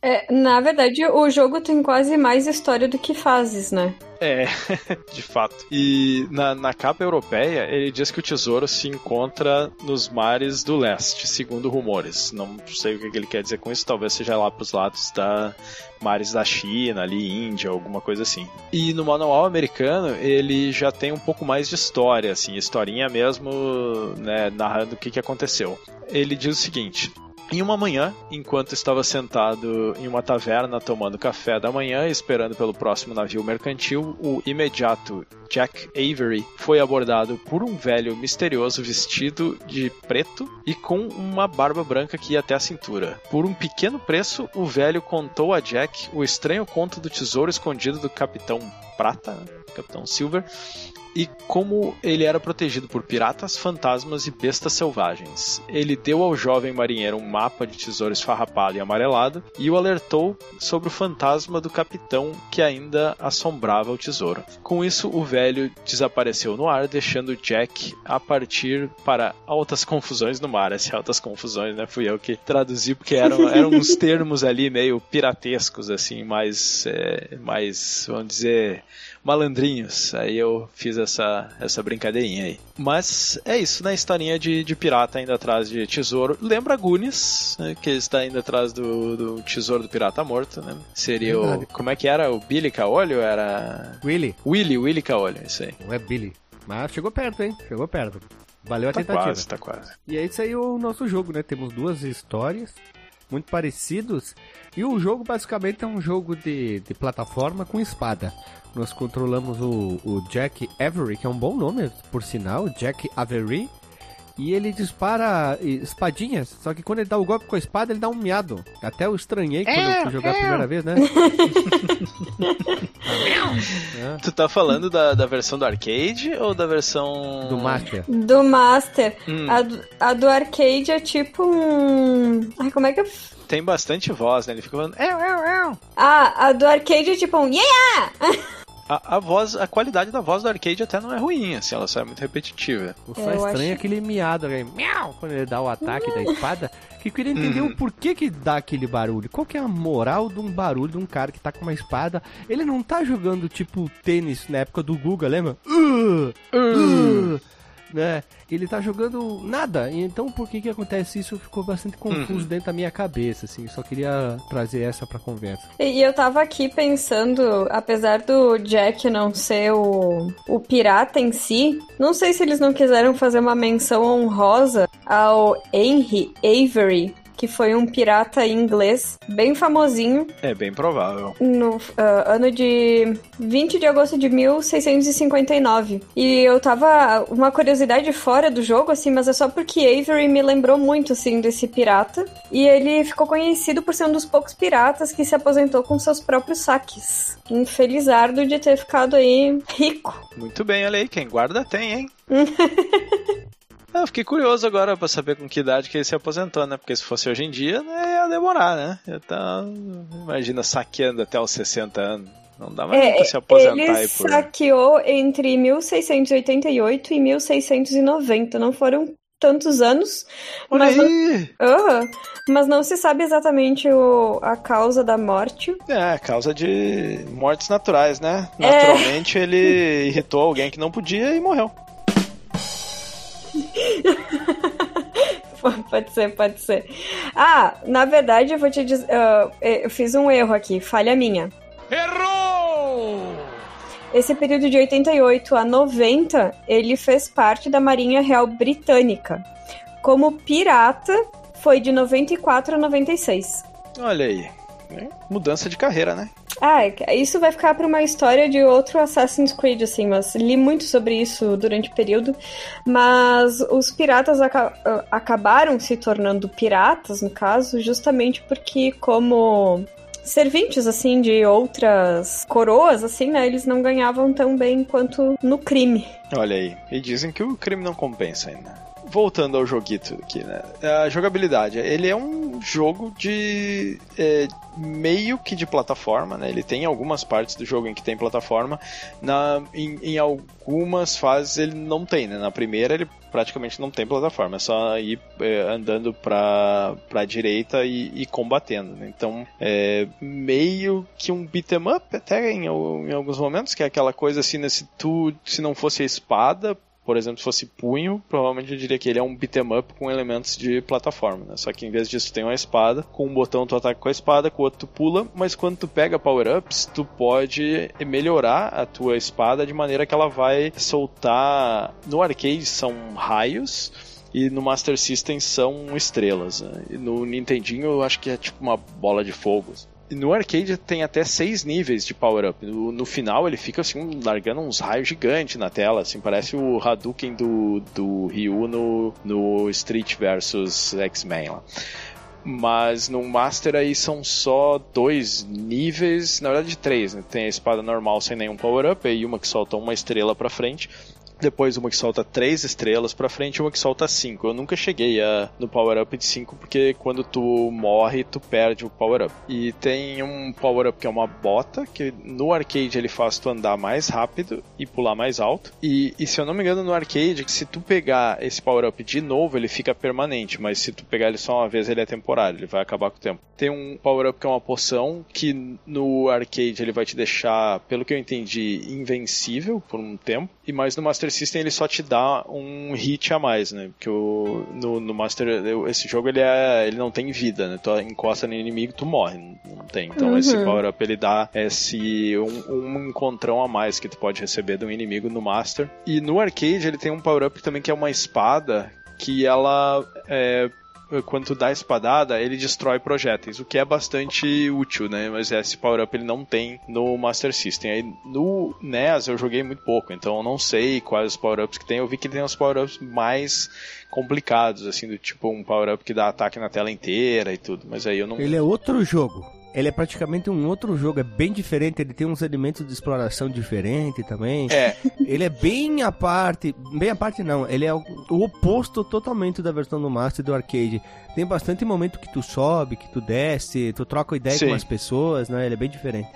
É, na verdade, o jogo tem quase mais história do que fases, né?
É, [LAUGHS] de fato. E na, na capa europeia, ele diz que o tesouro se encontra nos mares do leste, segundo rumores. Não sei o que ele quer dizer com isso, talvez seja lá pros lados da mares da China, ali, Índia, alguma coisa assim. E no manual americano, ele já tem um pouco mais de história, assim, historinha mesmo, né, narrando o que, que aconteceu. Ele diz o seguinte: em uma manhã, enquanto estava sentado em uma taverna tomando café da manhã, esperando pelo próximo navio mercantil, o imediato Jack Avery foi abordado por um velho misterioso vestido de preto e com uma barba branca que ia até a cintura. Por um pequeno preço, o velho contou a Jack o estranho conto do tesouro escondido do Capitão Prata, né? Capitão Silver, e como ele era protegido por piratas, fantasmas e bestas selvagens. Ele deu ao jovem marinheiro um mapa de tesouro esfarrapado e amarelado e o alertou sobre o fantasma do capitão que ainda assombrava o tesouro. Com isso, o velho desapareceu no ar, deixando Jack a partir para altas confusões no mar. Essas altas confusões, né? Fui eu que traduzi porque eram, [LAUGHS] eram uns termos ali meio piratescos, assim, mais, é, mais vamos dizer malandrinhos. Aí eu fiz essa, essa brincadeirinha aí. Mas é isso, né? Historinha de, de pirata indo atrás de tesouro. Lembra Gunis, né? que está indo atrás do, do tesouro do pirata morto, né? Seria Verdade. o. Como é que era? O Billy Caolho? Era.
Willy.
Willy, Willy Caolho, isso aí.
Não é Billy. Mas chegou perto, hein? Chegou perto. Valeu a
tá
tentativa.
Quase, tá quase.
E é isso aí o nosso jogo, né? Temos duas histórias muito parecidos. E o jogo basicamente é um jogo de, de plataforma com espada. Nós controlamos o, o Jack Avery, que é um bom nome, por sinal, Jack Avery. E ele dispara espadinhas, só que quando ele dá o golpe com a espada, ele dá um miado. Até eu estranhei quando é, eu fui jogar é. a primeira vez, né?
é. [LAUGHS] Tu tá falando da, da versão do arcade ou da versão.
Do Master?
Do Master. Hum. A, do, a do arcade é tipo um. Ai, como é que eu
tem bastante voz, né? Ele fica falando.
Ah, a do arcade é tipo um yeah! [LAUGHS]
A, a, voz, a qualidade da voz do arcade até não é ruim, assim, ela só é muito repetitiva.
O só é estranho acho... aquele miado, né? miau, quando ele dá o ataque da espada. Que eu queria entender uhum. o porquê que dá aquele barulho. Qual que é a moral de um barulho de um cara que tá com uma espada? Ele não tá jogando tipo tênis na época do Guga, lembra? Uh, uh. uh né? Ele tá jogando nada. Então por que que acontece isso? Ficou bastante confuso uhum. dentro da minha cabeça, assim. Só queria trazer essa pra conversa.
E eu tava aqui pensando, apesar do Jack não ser o, o pirata em si, não sei se eles não quiseram fazer uma menção honrosa ao Henry Avery, que foi um pirata inglês bem famosinho.
É bem provável.
No uh, ano de 20 de agosto de 1659. E eu tava. Uma curiosidade fora do jogo, assim, mas é só porque Avery me lembrou muito, assim, desse pirata. E ele ficou conhecido por ser um dos poucos piratas que se aposentou com seus próprios saques. Infelizardo de ter ficado aí rico.
Muito bem, olha aí, quem guarda tem, hein? [LAUGHS] Eu fiquei curioso agora pra saber com que idade que ele se aposentou, né? Porque se fosse hoje em dia, né, ia demorar, né? Então, imagina saqueando até os 60 anos. Não dá mais
É,
pra se aposentar
ele
aí por.
saqueou entre 1688 e 1690. Não foram tantos anos,
Olha
mas não! Aham. mas não se sabe exatamente o- a causa da morte.
É, causa de mortes naturais, né?
É.
Naturalmente ele irritou alguém que não podia e morreu. [LAUGHS]
Pode ser, pode ser. Ah, na verdade, eu vou te dizer. ah, eu fiz um erro aqui, falha minha.
Errou!
Esse período de 88 a 90, ele fez parte da Marinha Real Britânica. Como pirata, foi de 94 a 96.
Olha aí. É, Mudança de carreira, né?
Ah, isso vai ficar para uma história de outro Assassin's Creed, assim, mas li muito sobre isso durante o período. Mas os piratas aca- ah, acabaram se tornando piratas, no caso, justamente porque, como serventes, assim, de outras coroas, assim, né, eles não ganhavam tão bem quanto no crime.
Olha aí. E dizem que o crime não compensa ainda. Voltando ao joguito aqui, né? A jogabilidade. Ele é um jogo de. é, meio que de plataforma, né? Ele tem algumas partes do jogo em que tem plataforma. Na, em, em algumas fases ele não tem, né? Na primeira ele praticamente não tem plataforma, é só ir é, andando pra, pra direita e, e combatendo. né? Então é meio que um beat'em up até em, em alguns momentos, que é aquela coisa assim, né? Se tu se não fosse a espada, por exemplo, se fosse punho, provavelmente eu diria que ele é um beat'em up com elementos de plataforma, né? Só que em vez disso tem uma espada, com um botão tu ataca com a espada, com o outro tu pula, mas quando tu pega power-ups, tu pode melhorar a tua espada de maneira que ela vai soltar... No arcade são raios, e no Master System são estrelas. Né? No Nintendinho eu acho que é tipo uma bola de fogo. No arcade tem até seis níveis de power-up. No, no final ele fica assim, largando uns raios gigantes na tela, assim, parece o Hadouken do, do Ryu no, no Street vs X-Men lá. Mas no Master aí são só dois níveis, na verdade três, né? Tem a espada normal sem nenhum power-up, e uma que solta uma estrela pra frente. Depois uma que solta três estrelas pra frente uma que solta cinco. Eu nunca cheguei a, no power-up de 5 porque quando tu morre, tu perde o power-up. E tem um power-up que é uma bota, que no arcade ele faz tu andar mais rápido e pular mais alto. E, e se eu não me engano, no arcade, se tu pegar esse power-up de novo, ele fica permanente. Mas se tu pegar ele só uma vez, ele é temporário, ele vai acabar com o tempo. Tem um power-up que é uma poção, que no arcade ele vai te deixar, pelo que eu entendi, invencível por um tempo. E mais no Master System ele só te dá um hit a mais, né? Porque o, no, no Master, esse jogo ele, é, ele não tem vida, né? Tu encosta no inimigo, tu morre, não, tem. Então
Uhum.
esse power-up ele dá esse um, um encontrão a mais que tu pode receber de um inimigo no Master. E no arcade ele tem um power-up também que é uma espada que ela é, quando tu dá a espadada, ele destrói projéteis, o que é bastante útil, né? Mas esse power-up ele não tem no Master System. Aí no NES eu joguei muito pouco, então eu não sei quais os power-ups que tem. Eu vi que tem uns power-ups mais complicados, assim, do tipo um power-up que dá ataque na tela inteira e tudo. Mas aí eu não.
Ele é outro jogo. Ele é praticamente um outro jogo, é bem diferente, ele tem uns elementos de exploração diferente também.
É,
Ele é bem a parte, bem a parte não, ele é o, o oposto totalmente da versão do Master e do arcade. Tem bastante momento que tu sobe, que tu desce, tu troca ideia
Sim.
com as pessoas, né? Ele é bem diferente.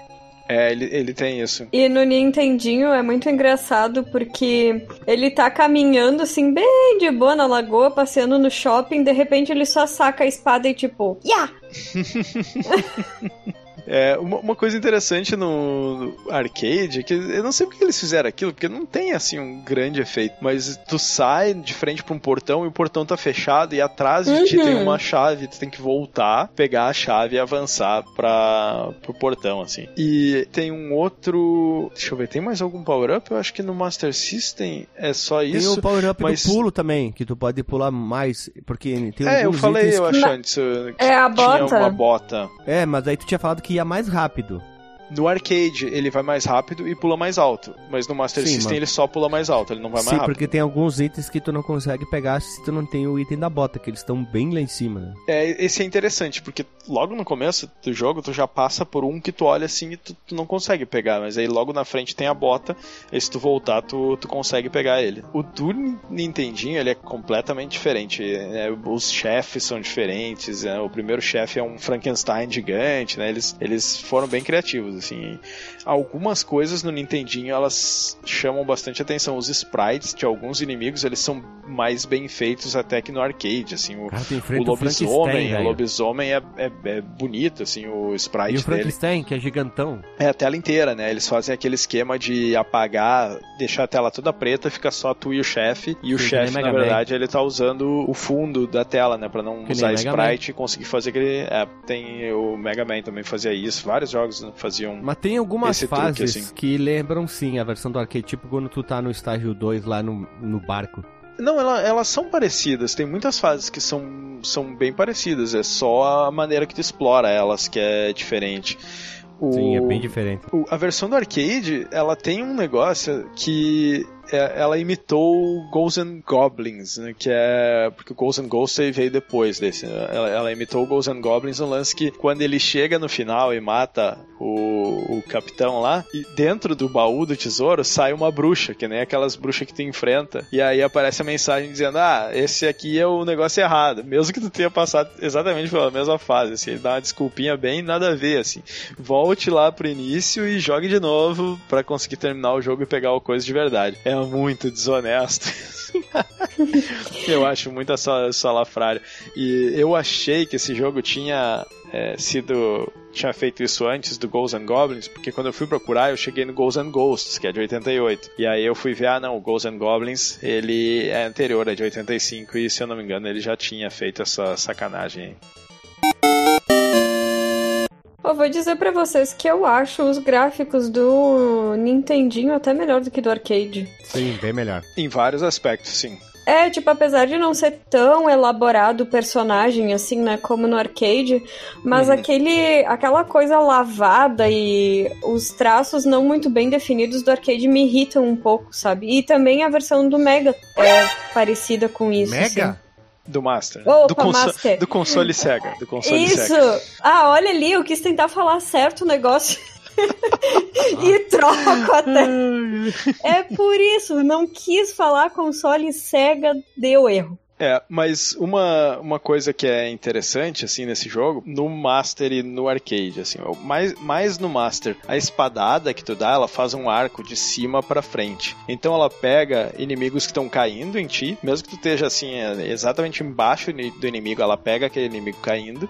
É ele, ele tem isso.
E no Nintendinho é muito engraçado porque ele tá caminhando assim, bem de boa na lagoa, passeando no shopping, de repente ele só saca a espada e tipo, ya! [LAUGHS]
É, uma, uma coisa interessante no arcade é que eu não sei porque eles fizeram aquilo, porque não tem assim um grande efeito, mas tu sai de frente pra um portão e o portão tá fechado e atrás de ti
Uhum.
tem uma chave, tu tem que voltar, pegar a chave e avançar para pro portão assim. E tem um outro, deixa eu ver, tem mais algum power up? Eu acho que no Master System é só
Tem
isso.
o power-up
mas-
do pulo também, que tu pode pular mais, porque tem
É, eu
alguns
falei,
itens
eu acho antes que
É a
tinha
bota?
uma bota.
É, mas aí tu tinha falado que ia mais rápido.
No arcade, ele vai mais rápido e pula mais alto. Mas no Master
Sim,
System,
mano.
ele só pula mais alto, ele não vai mais
Sim,
rápido.
porque tem alguns itens que tu não consegue pegar se tu não tem o item da bota, que eles estão bem lá em cima, né?
É, esse é interessante, porque logo no começo do jogo, tu já passa por um que tu olha assim e tu, tu não consegue pegar. Mas aí logo na frente tem a bota, e se tu voltar, tu, tu consegue pegar ele. O do Nin- Nintendinho, ele é completamente diferente. né? Os chefes são diferentes. né? O primeiro chefe é um Frankenstein gigante, né? Eles, eles foram bem criativos, assim. Algumas coisas no Nintendinho, elas chamam bastante atenção. Os sprites de alguns inimigos, eles são mais bem feitos até que no arcade, assim. O,
Cara,
o
o
lobisomem, o
velho.
lobisomem é, é, é bonito, assim, o sprite
E o
dele.
Frankenstein, que é gigantão.
É a tela inteira, né? Eles fazem aquele esquema de apagar, deixar a tela toda preta, fica só tu e o chefe. E o
Sim,
chefe, na verdade, ele tá usando o fundo da tela, né? Pra não
Que
usar sprite e conseguir fazer aquele. É, tem o Mega Man também fazia isso. Vários jogos né, faziam.
Mas tem algumas
Esse truque,
fases
assim.
que lembram sim a versão do arcade, tipo quando tu tá no estágio 2 lá no, no barco.
Não, ela- elas são parecidas. Tem muitas fases que são, são bem parecidas. É só a maneira que tu explora elas que é diferente. O-
Sim, é bem diferente.
O- a versão do arcade, ela tem um negócio que ela imitou Ghosts and Goblins, né, que é porque o Ghosts and Ghosts veio depois desse. né? Ela, ela imitou o Ghosts and Goblins no lance que quando ele chega no final e mata o, o capitão lá, e dentro do baú do tesouro sai uma bruxa, que nem aquelas bruxas que tu enfrenta, e aí aparece a mensagem dizendo: "Ah, esse aqui é o negócio errado", mesmo que tu tenha passado exatamente pela mesma fase, assim, ele dá uma desculpinha bem nada a ver assim. Volte lá pro início e jogue de novo pra conseguir terminar o jogo e pegar o coisa de verdade. É muito desonesto. [LAUGHS] eu acho muita sa- salafrário. E eu achei que esse jogo tinha é, sido. tinha feito isso antes do Ghosts and Goblins, porque quando eu fui procurar, eu cheguei no Ghosts and Ghosts, que é de 88. E aí eu fui ver, ah não, o Ghosts and Goblins, ele é anterior, é de 85, e se eu não me engano, ele já tinha feito essa sacanagem.
Eu vou dizer pra vocês que eu acho os gráficos do Nintendinho até melhor do que do arcade.
Sim, bem melhor.
Em vários aspectos, sim.
É, tipo, apesar de não ser tão elaborado o personagem, assim, né, como no arcade, mas aquele, aquela coisa lavada e os traços não muito bem definidos do arcade me irritam um pouco, sabe? E também a versão do Mega é parecida com isso. assim.
Do Master.
Opa,
do, conso-
Master.
do console Sega. Do console
Isso!
Sega.
Ah, olha ali, eu quis tentar falar certo o negócio. [LAUGHS] e troco até. É por isso, não quis falar console Sega, deu erro.
É, mas uma, uma coisa que é interessante, assim, nesse jogo, no Master e no Arcade, assim, mais, mais no Master, a espadada que tu dá, ela faz um arco de cima pra frente. Então ela pega inimigos que estão caindo em ti, mesmo que tu esteja, assim, é, exatamente embaixo do inimigo, ela pega aquele inimigo caindo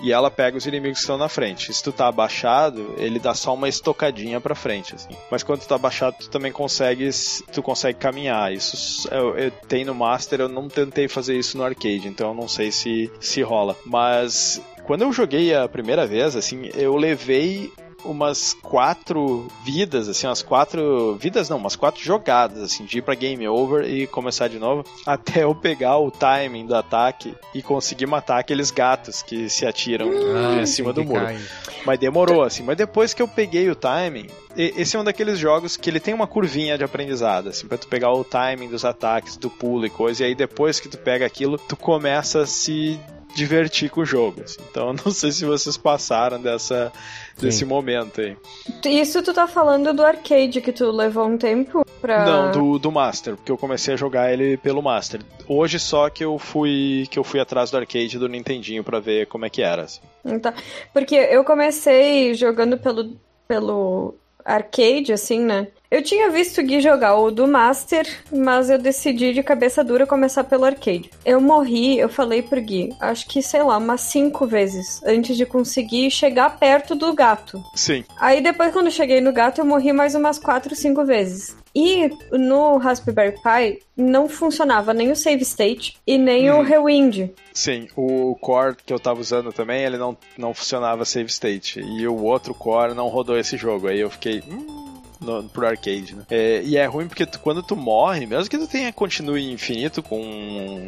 e ela pega os inimigos que estão na frente. Se tu tá abaixado, ele dá só uma estocadinha pra frente, assim. Mas quando tu tá abaixado, tu também consegue, tu consegue caminhar. Isso eu, eu tenho no Master, eu não tentei fazer isso no arcade, então eu não sei se se rola. Mas quando eu joguei a primeira vez, assim, eu levei umas quatro vidas, assim, umas quatro vidas não, umas quatro jogadas, assim, de ir pra game over e começar de novo, [LAUGHS] até eu pegar o timing do ataque e conseguir matar aqueles gatos que se atiram
Ah,
em cima do muro.
cai.
Mas demorou, assim. Mas depois que eu peguei o timing, esse é um daqueles jogos que ele tem uma curvinha de aprendizado, assim, pra tu pegar o timing dos ataques, do pulo e coisa, e aí depois que tu pega aquilo, tu começa a se divertir com o jogo. assim. Então eu [LAUGHS] não sei se vocês passaram dessa, desse momento aí.
Isso tu tá falando do arcade, que tu levou um tempo pra...
Não, do, do Master, porque eu comecei a jogar ele pelo Master. Hoje só que eu fui que eu fui atrás do arcade do Nintendinho pra ver como é que era. assim.
Tá. Porque eu comecei jogando pelo, pelo arcade, assim, né? Eu tinha visto o Gui jogar o do Master, mas eu decidi de cabeça dura começar pelo arcade. Eu morri, eu falei pro Gui, acho que, sei lá, umas cinco vezes, antes de conseguir chegar perto do gato.
Sim.
Aí depois, quando eu cheguei no gato, eu morri mais umas quatro, cinco vezes. E no Raspberry Pi não funcionava nem o save state e nem o rewind.
Sim, o core que eu tava usando também, ele não, não funcionava save state. E o outro core não rodou esse jogo. Aí eu fiquei. Hum, no, pro arcade, né? É, e é ruim porque tu- quando tu morre, mesmo que tu tenha continue infinito com,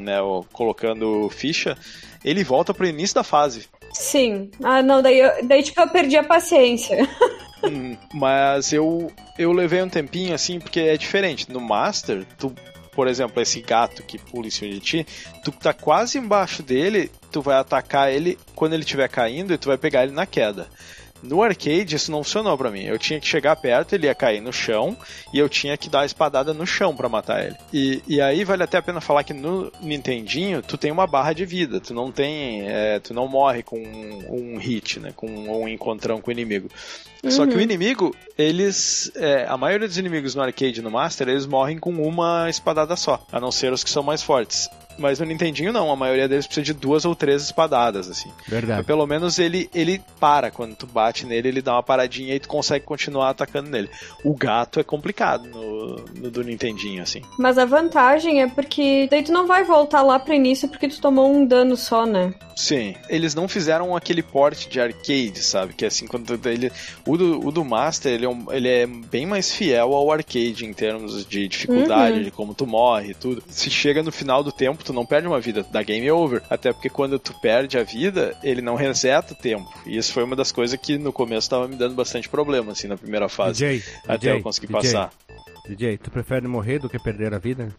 né, o- colocando ficha, ele volta pro início da fase.
Sim. Ah, não, daí, eu, daí tipo, eu perdi a paciência. [LAUGHS]
Hum, mas eu, eu levei um tempinho assim, porque é diferente. No Master, tu, por exemplo, esse gato que pula em cima de ti, tu tá quase embaixo dele, tu vai atacar ele quando ele estiver caindo e tu vai pegar ele na queda. No arcade isso não funcionou para mim. Eu tinha que chegar perto, ele ia cair no chão e eu tinha que dar a espadada no chão para matar ele. E, e aí vale até a pena falar que no Nintendinho tu tem uma barra de vida, tu não tem, é, tu não morre com um, um hit, né, com um encontrão com o inimigo. Uhum. Só que o uhum. inimigo, eles. É, a maioria dos inimigos no arcade no Master, eles morrem com uma espadada só. A não ser os que são mais fortes. Mas no Nintendinho não, a maioria deles precisa de duas ou três espadadas, assim.
Verdade.
Mas pelo menos ele, ele para, quando tu bate nele, ele dá uma paradinha e tu consegue continuar atacando nele. O gato é complicado no, no do Nintendinho, assim.
Mas a vantagem é porque daí tu não vai voltar lá pro início porque tu tomou um dano só, né?
Sim. Eles não fizeram aquele porte de arcade, sabe? Que é assim, quando ele. O do, o do Master, ele é, um, ele é bem mais fiel ao arcade em termos de dificuldade, uhum. de como tu morre e tudo. Se chega no final do tempo, tu não perde uma vida, dá game over. Até porque quando tu perde a vida, ele não reseta o tempo. E isso foi uma das coisas que no começo tava me dando bastante problema, assim, na primeira fase. DJ, até DJ, eu conseguir DJ, passar.
DJ, tu prefere morrer do que perder a vida?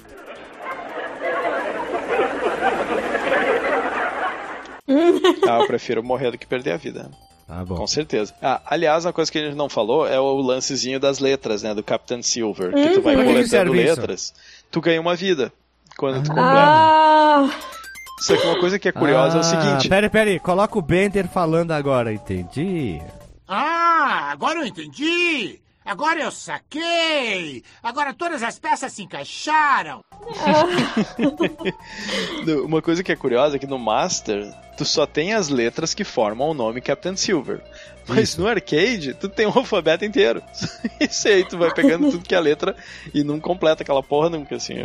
ah, eu prefiro morrer do que perder a vida.
Ah, bom.
Com certeza. Ah, aliás, uma coisa que a gente não falou é o lancezinho das letras, né? Do Captain Silver. Que tu vai uhum. coletando letras, tu ganha uma vida quando tu completa. Ah. Só que uma coisa que é curiosa ah, é o ah, seguinte.
Peraí, peraí, coloca o Bender falando agora, entendi.
Ah, agora eu entendi! Agora eu saquei! Agora todas as peças se encaixaram! [LAUGHS]
Uma coisa que é curiosa é que no Master, tu só tem as letras que formam o nome Captain Silver. Mas Isso. no arcade, tu tem o alfabeto inteiro. [LAUGHS] Isso aí, tu vai pegando [LAUGHS] tudo que é letra e não completa aquela porra nunca, assim.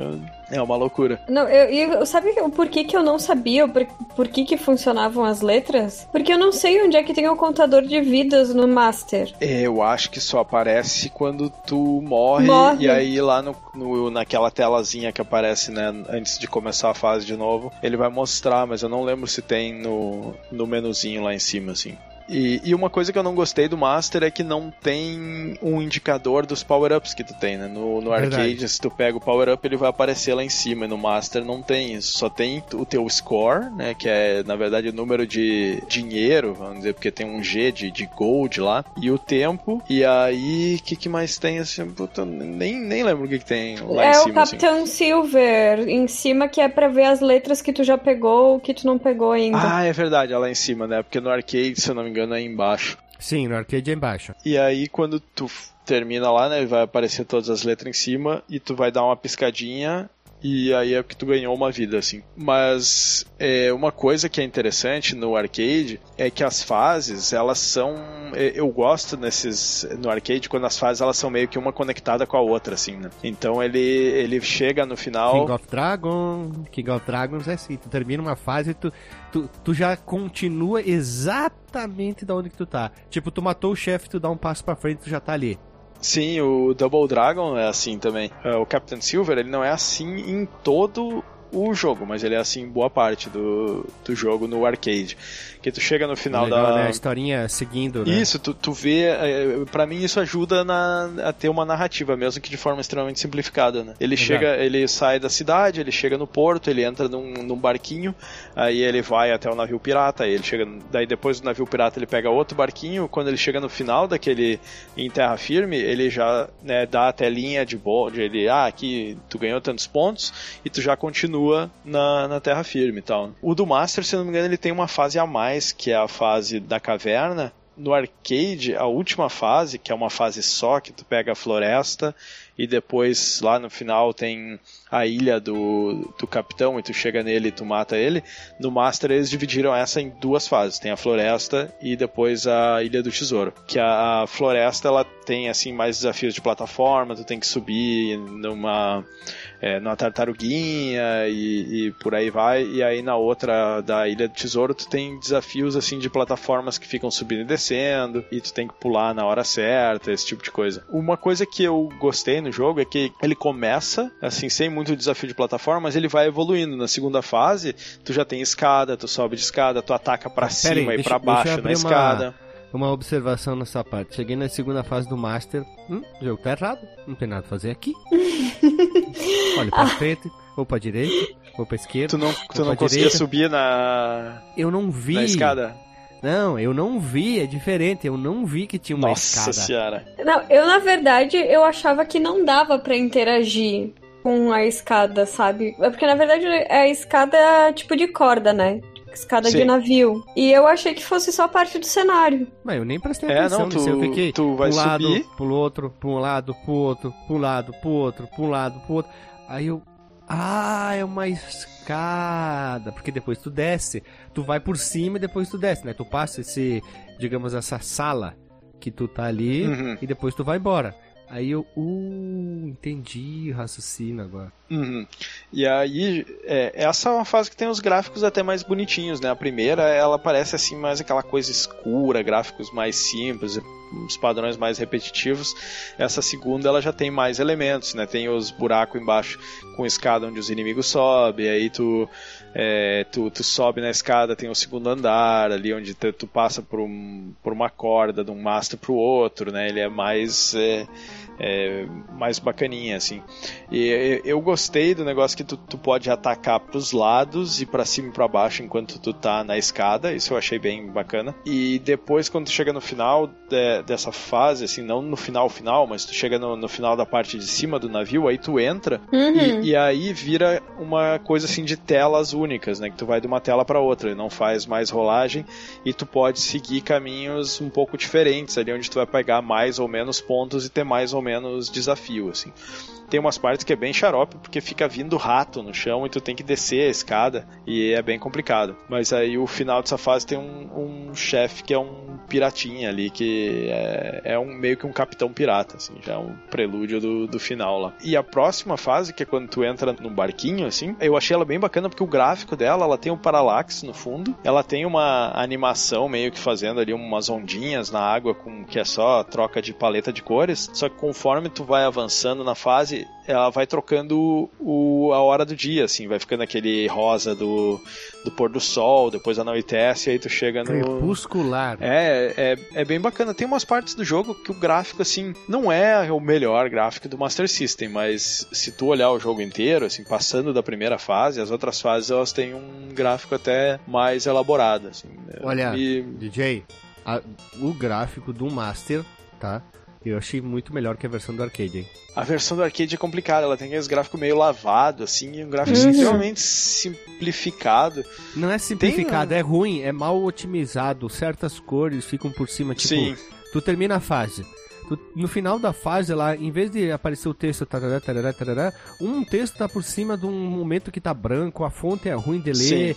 É uma loucura.
Não, eu, eu sabe por que, que eu não sabia por, por que, que funcionavam as letras? Porque eu não sei onde é que tem o contador de vidas no Master.
É, eu acho que só aparece quando tu morre, morre. e aí lá no, no, naquela telazinha que aparece, né, antes de começar a fase de novo, ele vai mostrar, mas eu não lembro se tem no, no menuzinho lá em cima, assim. E, e, uma coisa que eu não gostei do Master é que não tem um indicador dos power-ups que tu tem, né? No, no arcade, se tu pega o power-up, ele vai aparecer lá em cima. E no Master não tem isso. Só tem o teu score, né? Que é, na verdade, o número de dinheiro, vamos dizer, porque tem um G de, de gold lá. E o tempo. E aí, o que, que mais tem? Assim, puta, nem, nem lembro o que, que tem lá
é
em cima.
É o Capitão assim. Silver em cima, que é pra ver as letras que tu já pegou ou que tu não pegou ainda.
Ah, é verdade, é lá em cima, né? Porque no arcade, se eu não me engano, é embaixo.
Sim, no arcade é embaixo.
E aí quando tu termina lá, né, vai aparecer todas as letras em cima e tu vai dar uma piscadinha e aí é que tu ganhou uma vida, assim. Mas é, uma coisa que é interessante no arcade é que as fases, elas são. É, eu gosto nesses. No arcade, quando as fases elas são meio que uma conectada com a outra, assim, né? Então ele, ele chega no final.
King of Dragon. King of Dragons é assim, tu termina uma fase e tu, tu, tu já continua exatamente da onde que tu tá. Tipo, tu matou o chefe, tu dá um passo pra frente, tu já tá ali.
Sim, o Double Dragon é assim também. É, o Captain Silver, ele não é assim em todo o jogo, mas ele é assim boa parte do, do jogo no arcade. Que tu chega no final
Legal,
da.
Né? A historinha seguindo, né?
Isso, tu, tu vê. É, para mim isso ajuda na, a ter uma narrativa, mesmo que de forma extremamente simplificada, né? Ele chega, ele sai da cidade, ele chega no porto, ele entra num, num barquinho, aí ele vai até o navio pirata, aí ele chega. Daí depois do navio pirata ele pega outro barquinho, quando ele chega no final daquele em terra firme, ele já né, dá a telinha de bode, ele, ah, aqui tu ganhou tantos pontos, e tu já continua na, na terra firme e tal. O do Master, se não me engano, ele tem uma fase a mais mais, que é a fase da caverna. No arcade, a última fase, que é uma fase só, que tu pega a floresta e depois lá no final tem a ilha do, do capitão e tu chega nele e tu mata ele. No Master eles dividiram essa em duas fases, tem a floresta e depois a ilha do tesouro. Que a, a floresta ela tem assim mais desafios de plataforma, tu tem que subir numa é, numa tartaruguinha e, e, por aí vai. E aí na outra da Ilha do Tesouro tu tem desafios assim de plataformas que ficam subindo e descendo e tu tem que pular na hora certa, esse tipo de coisa. Uma coisa que eu gostei no jogo é que ele começa assim sem muito desafio de plataforma, mas ele vai evoluindo. Na segunda fase tu já tem escada, tu sobe de escada, tu ataca para cima aí, e para baixo na escada.
Uma observação nessa parte. Cheguei na segunda fase do Master. Hum, o jogo tá errado. Não tem nada a fazer aqui. [LAUGHS] Olha pra frente, ou pra direita, ou pra esquerda.
Tu não, tu não conseguia
direita.
subir na,
Eu não vi.
na escada?
Não, eu não vi. É diferente. Eu não vi que tinha uma
Nossa
escada.
senhora.
Não, eu na verdade eu achava que não dava pra interagir com a escada, sabe? É porque na verdade a escada é tipo de corda, né? Escada de
Sim.
navio. E eu achei que fosse só parte do cenário.
Mas eu nem prestei
É,
atenção
não,
nisso. Eu
tu-
fiquei
tu vai
pro lado,
subir.
pro outro, pro um lado, pro outro, pro um lado, pro outro, pro um lado, pro outro. Aí eu. Ah, é uma escada. Porque depois tu desce. Tu vai por cima e depois tu desce, né? Tu passa esse, digamos, essa sala que tu tá ali
Uhum.
e depois tu vai embora. Aí eu. Uh, entendi raciocínio agora.
Uhum. E aí, é, essa é uma fase que tem os gráficos até mais bonitinhos, né? A primeira, ela parece assim mais aquela coisa escura, gráficos mais simples, uns padrões mais repetitivos. Essa segunda, ela já tem mais elementos, né? Tem os buracos embaixo com escada onde os inimigos sobem, aí tu, é, tu, tu sobe na escada, tem o segundo andar ali onde tu, tu passa por, um, por uma corda de um mastro pro outro, né? Ele é mais... É, é, mais bacaninha, assim. E eu- gostei do negócio que tu, tu pode atacar pros lados e pra cima e pra baixo enquanto tu tá na escada, isso eu achei bem bacana. E depois, quando tu chega no final de- dessa fase, assim, não no final final, mas tu chega no, no final da parte de cima do navio, aí tu entra
Uhum.
e, e aí vira uma coisa assim de telas únicas, né? Que tu vai de uma tela para outra, e não faz mais rolagem e tu pode seguir caminhos um pouco diferentes ali, onde tu vai pegar mais ou menos pontos e ter mais ou menos desafio, assim. Tem umas partes que é bem xarope, porque fica vindo rato no chão e tu tem que descer a escada e é bem complicado. Mas aí o final dessa fase tem um, um chefe que é um piratinha ali, que é, é um meio que um capitão pirata, assim, já é um prelúdio do, do final lá. E a próxima fase, que é quando tu entra num barquinho, assim, eu achei ela bem bacana porque o gráfico dela, ela tem um paralaxe no fundo, ela tem uma animação meio que fazendo ali umas ondinhas na água com que é só troca de paleta de cores, só que conforme tu vai avançando na fase, ela vai trocando o, a hora do dia, assim, vai ficando aquele rosa do, do pôr do sol, depois anoitece aí tu chega no,
Crepuscular.
é, é, é bem bacana. Tem umas partes do jogo que o gráfico, assim, não é o melhor gráfico do Master System, mas se tu olhar o jogo inteiro, assim, passando da primeira fase, as outras fases elas têm um gráfico até mais elaborado, assim.
Olha,
E-
DJ, a- o gráfico do Master, tá? Eu achei muito melhor que a versão do arcade, hein?
a versão do arcade é complicada, ela tem aqueles gráficos meio lavado, assim, e um gráfico
Uhum.
extremamente simplificado.
Não é simplificado,
Tem
é ruim, é mal otimizado. Certas cores ficam por cima, tipo,
Sim.
tu termina a fase. tu- no final da fase lá, em vez de aparecer o texto tarará, tarará, tarará, um texto tá por cima de um momento que tá branco, a fonte é ruim de ler. É,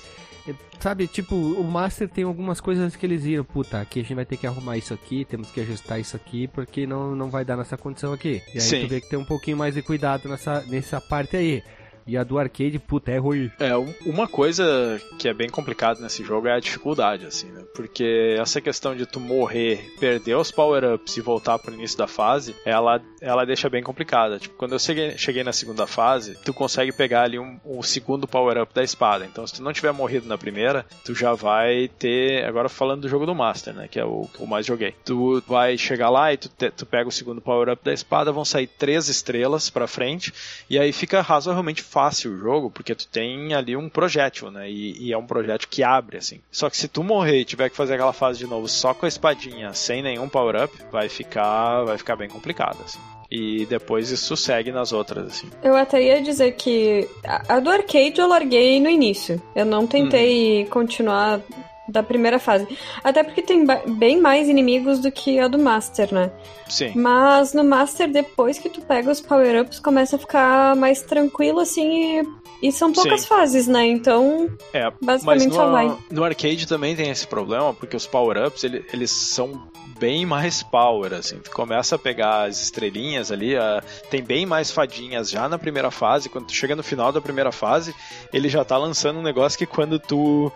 Sabe, tipo, o Master tem algumas coisas que eles viram, puta, aqui a gente vai ter que arrumar isso aqui, temos que ajustar isso aqui, porque não, não vai dar nessa condição aqui. E aí
Sim.
tu vê que tem um pouquinho mais de cuidado nessa, nessa parte aí. E a do arcade, puta, é ruim.
É, um- uma coisa que é bem complicada nesse jogo é a dificuldade, assim, né? Porque essa questão de tu morrer, perder os power-ups e voltar pro início da fase, ela, ela deixa bem complicada. Tipo, quando eu cheguei, cheguei na segunda fase, tu consegue pegar ali um, um segundo power-up da espada. Então, se tu não tiver morrido na primeira, tu já vai ter. Agora falando do jogo do Master, né? Que é o que eu mais joguei. Tu vai chegar lá e tu, te- tu pega o segundo power-up da espada, vão sair três estrelas pra frente, e aí fica razoavelmente fácil o jogo, porque tu tem ali um projétil, né? E, e é um projétil que abre, assim. Só que se tu morrer e tiver que fazer aquela fase de novo só com a espadinha, sem nenhum power-up, vai ficar, vai ficar bem complicado, assim. E depois isso segue nas outras, assim.
Eu até ia dizer que a a do arcade eu larguei no início. Eu não tentei continuar da primeira fase. Até porque tem bem mais inimigos do que a do Master, né?
Sim.
Mas no Master, depois que tu pega os power-ups, começa a ficar mais tranquilo, assim, e, e são poucas
Sim.
fases, né? Então,
É,
Basicamente
mas no,
só vai.
no arcade também tem esse problema, porque os power-ups, ele- eles são bem mais power, assim. Tu começa a pegar as estrelinhas ali, a- tem bem mais fadinhas já na primeira fase. Quando tu chega no final da primeira fase, ele já tá lançando um negócio que quando tu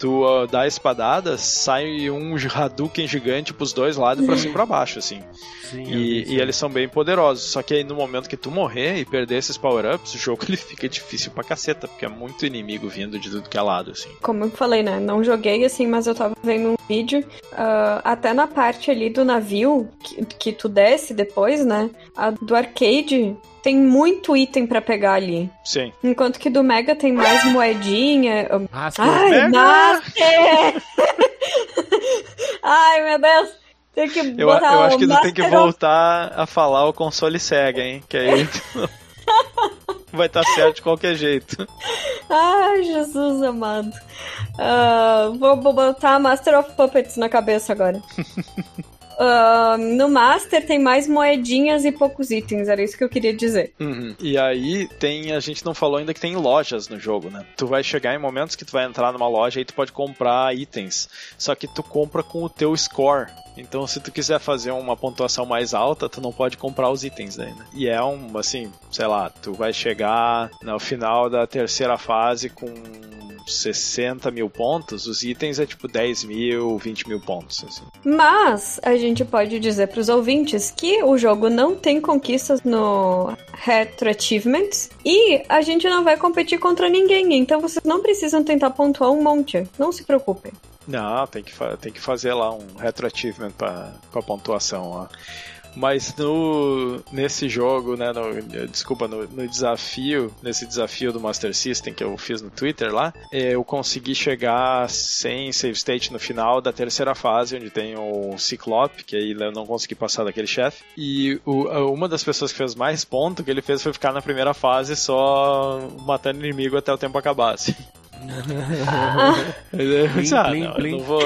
tu uh, dá a espadada, sai um Hadouken gigante pros dois lados pra cima e pra baixo, assim.
Sim,
E, e eles são bem poderosos. Só que aí no momento que tu morrer e perder esses power-ups, o jogo [LAUGHS] ele fica difícil pra caceta, porque é muito inimigo vindo de tudo que é lado, assim.
Como eu falei, né? Não joguei assim, mas eu tava vendo um vídeo. ah, até na parte ali do navio, que, que tu desce depois, né? A do arcade tem muito item pra pegar ali.
Sim.
Enquanto que do Mega tem mais moedinha.
Rasca
Ai,
Mega!
Master! [LAUGHS] Ai, meu Deus! Tem que
Eu,
botar
eu
o
acho que tu tem que voltar a falar o console Sega, hein? Que aí [LAUGHS] vai estar certo de qualquer jeito.
Ai, Jesus amado. Vou, vou botar Master of Puppets na cabeça agora. [LAUGHS] Ah, no Master tem mais moedinhas e poucos itens, era isso que eu queria dizer.
Uhum. E aí tem, a gente não falou ainda que tem lojas no jogo, né? Tu vai chegar em momentos que tu vai entrar numa loja e tu pode comprar itens, só que tu compra com o teu score. Então, se tu quiser fazer uma pontuação mais alta, tu não pode comprar os itens ainda. E é um, assim, sei lá, tu vai chegar no final da terceira fase com 60 mil pontos, os itens é tipo 10 mil, 20 mil pontos. Assim.
Mas a gente pode dizer para os ouvintes que o jogo não tem conquistas no Retro Achievements e a gente não vai competir contra ninguém, então vocês não precisam tentar pontuar um monte. Não se preocupem.
Não, tem que, tem que fazer lá um retro achievement pra pontuação lá. Mas no, nesse jogo, né, no, desculpa, no, no desafio, nesse desafio do Master System que eu fiz no Twitter lá, eh, eu consegui chegar sem save state no final da terceira fase, onde tem o Ciclope, que aí eu não consegui passar daquele chefe. E o- uma das pessoas que fez mais ponto que ele fez foi ficar na primeira fase só matando inimigo até o tempo acabar, assim. Ah,
plim,
não,
plim.
não vou.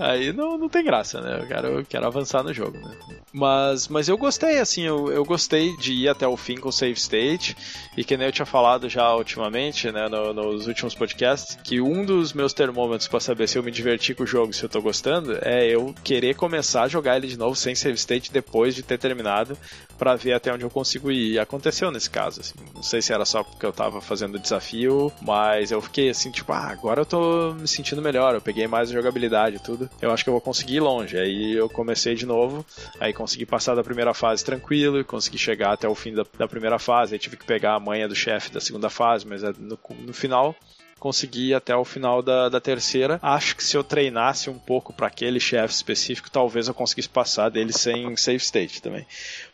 Aí não, não tem graça, né? Eu quero, eu quero avançar no jogo, né? Mas, mas eu gostei, assim, eu, eu gostei de ir até o fim com o save state. E que nem eu tinha falado já ultimamente, né, no- nos últimos podcasts, que um dos meus termômetros pra saber se eu me diverti com o jogo, se eu tô gostando, é eu querer começar a jogar ele de novo sem save state depois de ter terminado, pra ver até onde eu consigo ir. E aconteceu nesse caso, assim. Não sei se era só porque eu tava fazendo o desafio, mas eu fiquei assim, tipo, ah, agora eu tô me sentindo melhor, eu peguei mais jogabilidade e tudo. Eu acho que eu vou conseguir ir longe. Aí eu comecei de novo, aí consegui passar da primeira fase tranquilo, consegui chegar até o fim da, da primeira fase, aí tive que pegar a manha do chefe da segunda fase, mas é no, no final consegui ir até o final da, da terceira. Acho que se eu treinasse um pouco para aquele chefe específico, talvez eu conseguisse passar dele sem save state também.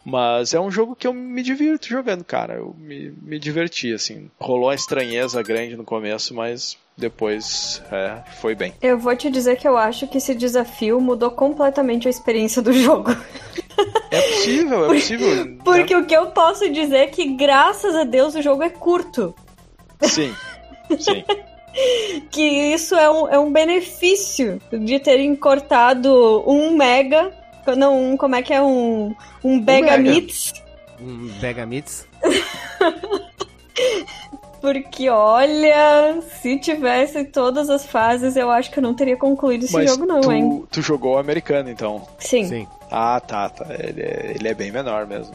Mas é um jogo que eu me divirto jogando, cara. Eu me, me diverti, assim. Rolou uma estranheza grande no começo, mas depois é, foi bem.
Eu vou te dizer que eu acho que esse desafio mudou completamente a experiência do [LAUGHS] jogo.
É possível, é possível. né?
Porque o que eu posso dizer é que, graças a Deus, o jogo é curto.
Sim, sim. [LAUGHS]
Que isso é um, é um benefício de terem cortado um mega. Não, um, como é que é? Um, um
mega.
Begamits.
Um Begamits. [LAUGHS]
Porque, olha, se tivesse todas as fases, eu acho que eu não teria concluído esse
Mas
jogo, não,
tu,
hein?
tu jogou o americano, então.
Sim.
Sim.
Ah, tá, tá. Ele é, ele é bem menor mesmo.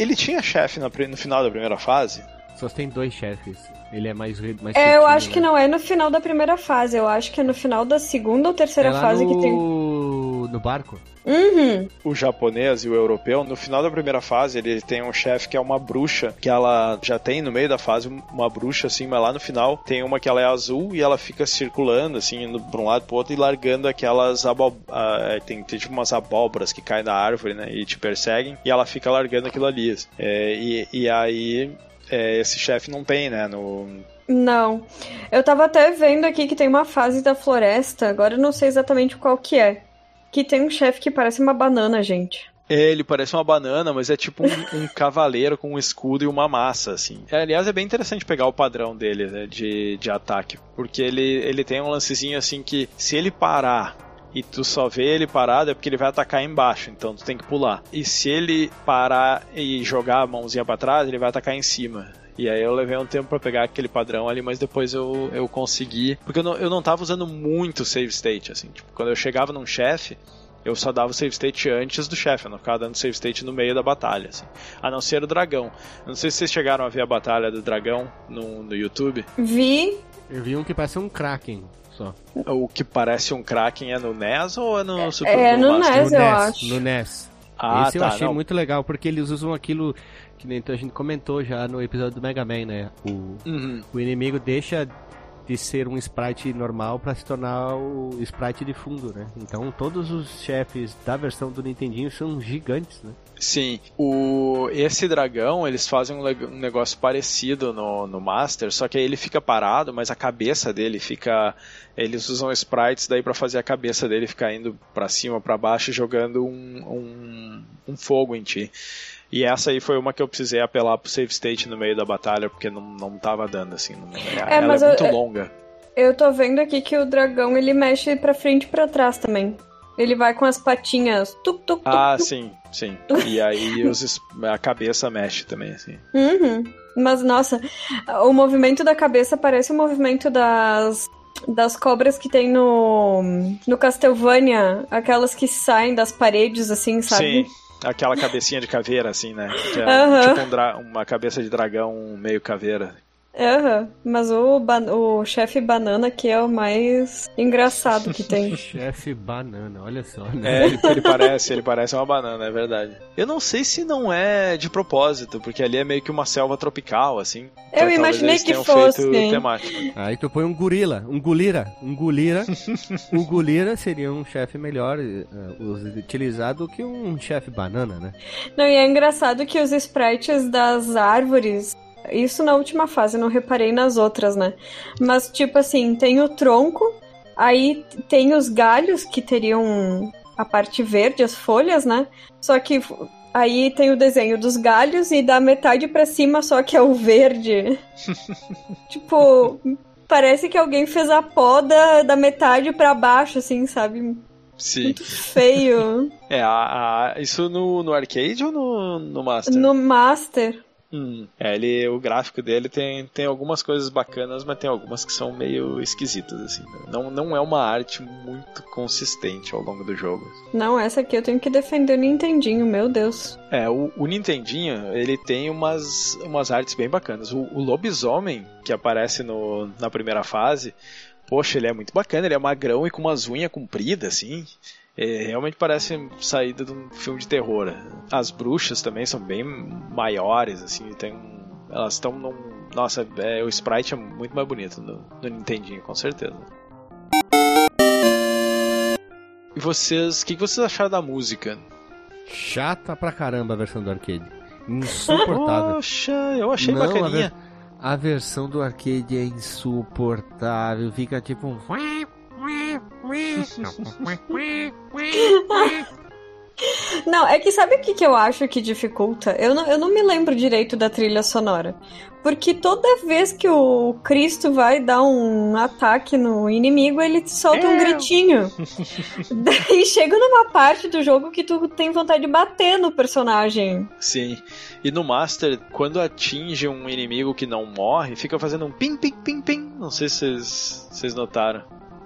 Ele tinha chefe pri- no final da primeira fase?
Só tem dois chefes. Ele é mais. mais
É, eu acho que
né?
não é no final da primeira fase, eu acho que é no final da segunda ou terceira
É
fase
no...
que tem.
no barco?
Uhum.
o japonês e o europeu, no final da primeira fase, ele tem um chefe que é uma bruxa, que ela já tem no meio da fase uma bruxa, assim, mas lá no final tem uma que ela é azul e ela fica circulando, assim, indo pra um lado pro outro e largando aquelas abó... ah, tem, tem tipo umas abóboras que caem da árvore, né, e te perseguem, e ela fica largando aquilo ali. assim. É, e, e aí, é, esse chefe não tem, né, no...
Não. Eu tava até vendo aqui que tem uma fase da floresta, agora eu não sei exatamente qual que é. Que tem um chefe que parece uma banana, gente.
É, Ele parece uma banana, mas é tipo um, um [LAUGHS] cavaleiro com um escudo e uma massa, assim. É, aliás, é bem interessante pegar o padrão dele, né, de, de ataque. Porque ele, ele tem um lancezinho assim que, se ele parar e tu só vê ele parado, é porque ele vai atacar embaixo, então tu tem que pular. E se ele parar e jogar a mãozinha pra trás, ele vai atacar em cima. E aí eu levei um tempo pra pegar aquele padrão ali, mas depois eu, eu consegui. Porque eu não, eu não tava usando muito save state, assim. Tipo, quando eu chegava num chefe, eu só dava o save state antes do chefe, eu não ficava dando save state no meio da batalha, assim. A não ser o dragão. Eu não sei se vocês chegaram a ver a batalha do dragão no, no YouTube.
Vi,
Eu vi um que parece um Kraken só.
O que parece um Kraken é no NES ou é no Super
é no
Master?
NES,
no
eu
NES,
acho.
No NES.
Ah,
Esse
tá.
eu achei
não.
muito legal, porque eles usam aquilo que nem a gente comentou já no episódio do Mega Man, né? O,
Uhum.
o inimigo deixa de ser um sprite normal pra se tornar o sprite de fundo, né? Então todos os chefes da versão do Nintendinho são gigantes, né?
Sim, o esse dragão eles fazem um, um negócio parecido no, no Master, só que aí ele fica parado, mas a cabeça dele fica. Eles usam sprites daí pra fazer a cabeça dele ficar indo pra cima, pra baixo, jogando um, um, um fogo em ti. E essa aí foi uma que eu precisei apelar pro save state no meio da batalha, porque não, não tava dando assim. Não, ela
mas
é
eu-
muito
é-
longa.
Eu tô vendo aqui que o dragão ele mexe pra frente e pra trás também. Ele vai com as patinhas. Tuc, tuc, tuc,
Ah, sim, sim. E aí os, a cabeça mexe também, assim.
Uhum. Mas nossa, o movimento da cabeça parece o movimento das das cobras que tem no no Castlevania, aquelas que saem das paredes assim, sabe?
Sim, aquela cabecinha de caveira, assim, né? Que é tipo um uma cabeça de dragão meio caveira.
Aham. Mas o ba- o chefe banana que é o mais engraçado que tem. [LAUGHS]
Chefe banana, olha só,
É,
né?
ele, ele parece, ele parece uma banana, é verdade. Eu não sei se não é de propósito, porque ali é meio que uma selva tropical, assim.
Eu
Talvez
imaginei que fosse.
Aí tu põe um gorila, um gulira, um gulira. o gulira seria um chefe melhor us- utilizado que um chefe banana, né?
Não, e é engraçado que os sprites das árvores. Isso na última fase, não reparei nas outras, né? Mas, tipo assim, tem o tronco, aí tem os galhos que teriam a parte verde, as folhas, né? Só que aí tem o desenho dos galhos e da metade pra cima só que é o verde. [LAUGHS] tipo, parece que alguém fez a poda da metade pra baixo, assim, sabe?
Sim.
Muito feio. [LAUGHS]
É, a, a- isso no, no arcade ou no, no Master?
no Master.
Hum, é, ele, o gráfico dele tem, tem algumas coisas bacanas, mas tem algumas que são meio esquisitas, assim. né? Não, não é uma arte muito consistente ao longo do jogo.
Não, essa aqui eu tenho que defender o Nintendinho, meu Deus.
É, o, o Nintendinho, ele tem umas, umas artes bem bacanas. O, o lobisomem, que aparece no, na primeira fase, poxa, ele é muito bacana, ele é magrão e com umas unhas compridas, assim. É, realmente parece saída de um filme de terror. As bruxas também são bem maiores, assim, tem elas estão num. Nossa, é, o sprite é muito mais bonito no, no Nintendinho, com certeza. E vocês, o que, que vocês acharam da música?
Chata pra caramba a versão do arcade. Insuportável.
Poxa, eu achei
Não, a
bacaninha.
A versão do arcade é insuportável. Fica tipo um. [LAUGHS]
Não, é que sabe o que, que eu acho que dificulta? Eu não, eu não me lembro direito da trilha sonora. Porque toda vez que o Cristo vai dar um ataque no inimigo, ele solta um gritinho. [LAUGHS] Daí chega numa parte do jogo que tu tem vontade de bater no personagem.
Sim. E no Master, quando atinge um inimigo que não morre, fica fazendo um pim, pim, pim, pim. Não sei se vocês notaram.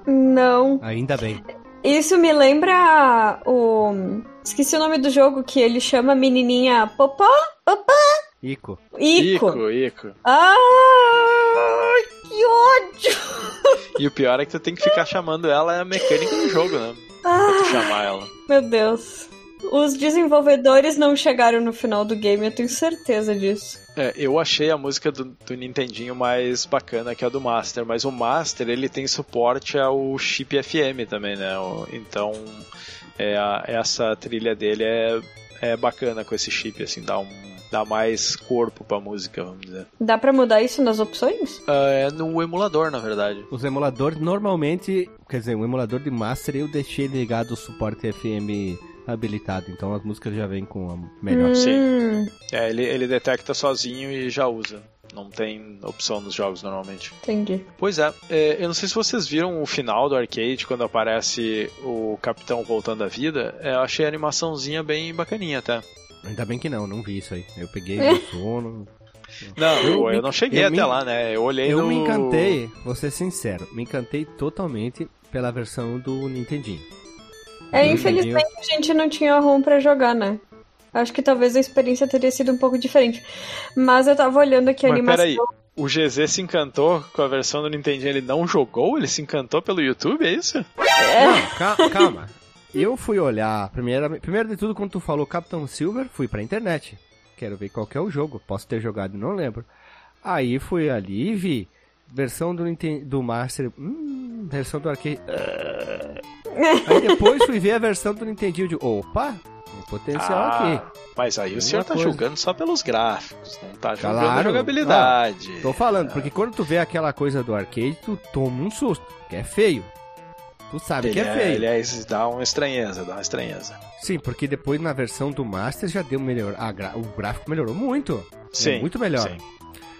Não.
Ainda bem.
Isso me lembra o. Esqueci o nome do jogo que ele chama a menininha Popó? Popó?
Ico.
Ico.
Ico, Ico.
Ah, que ódio!
E o pior é que tu tem que ficar chamando ela é a mecânica do jogo, né? Pra tu
Ah,
chamar ela.
meu Deus. Os desenvolvedores não chegaram no final do game, eu tenho certeza disso.
É, eu achei a música do, do Nintendinho mais bacana que a do Master, mas o Master ele tem suporte ao chip FM também, né? Então é, a- essa trilha dele é, é bacana com esse chip, assim, dá, um, dá mais corpo pra música, vamos dizer.
Dá pra mudar isso nas opções?
Ah, é no emulador, na verdade.
Os emuladores normalmente. Quer dizer, o emulador de Master eu deixei ligado o suporte FM habilitado. Então as músicas já vêm com a melhor.
Sim.
Hum,
É, ele, ele detecta sozinho e já usa. Não tem opção nos jogos normalmente.
entendi.
Pois é, é, eu não sei se vocês viram o final do arcade quando aparece o capitão voltando à vida. É, eu achei a animaçãozinha bem bacaninha até.
Ainda bem que não, não vi isso aí. Eu peguei no sono.
Não,
Eu
eu,
me-
não cheguei
eu
até
me-
lá, né? Eu olhei
Eu
no...
me encantei, vou ser sincero, me encantei totalmente pela versão do Nintendinho.
É, infelizmente a gente não tinha ROM pra jogar, né? Acho que talvez a experiência teria sido um pouco diferente. Mas eu tava olhando aqui a
Mas
animação.
peraí, o GZ se encantou com a versão do Nintendo, ele não jogou? Ele se encantou pelo YouTube, é isso?
Não, calma, calma. Eu fui olhar, primeiro, primeiro de tudo, quando tu falou Capitão Silver, fui pra internet. Quero ver qual que é o jogo. Posso ter jogado, não lembro. Aí fui ali e vi. Versão do, Nintendo, do Master. Hum, versão do arcade. [LAUGHS] Aí depois fui ver a versão do Nintendo de. Opa! Tem potencial
Ah,
aqui.
Mas aí o senhor tá
coisa.
julgando só pelos gráficos, não tá julgando a
Claro.
jogabilidade.
Tô falando, porque quando tu vê aquela coisa do arcade, tu toma um susto. Que é feio. Tu sabe
Ele
que é
é,
feio.
ele é, dá uma estranheza, dá uma estranheza.
Sim, porque depois na versão do Master já deu melhor. ah, gra- o gráfico melhorou muito.
Sim.
É muito melhor.
sim.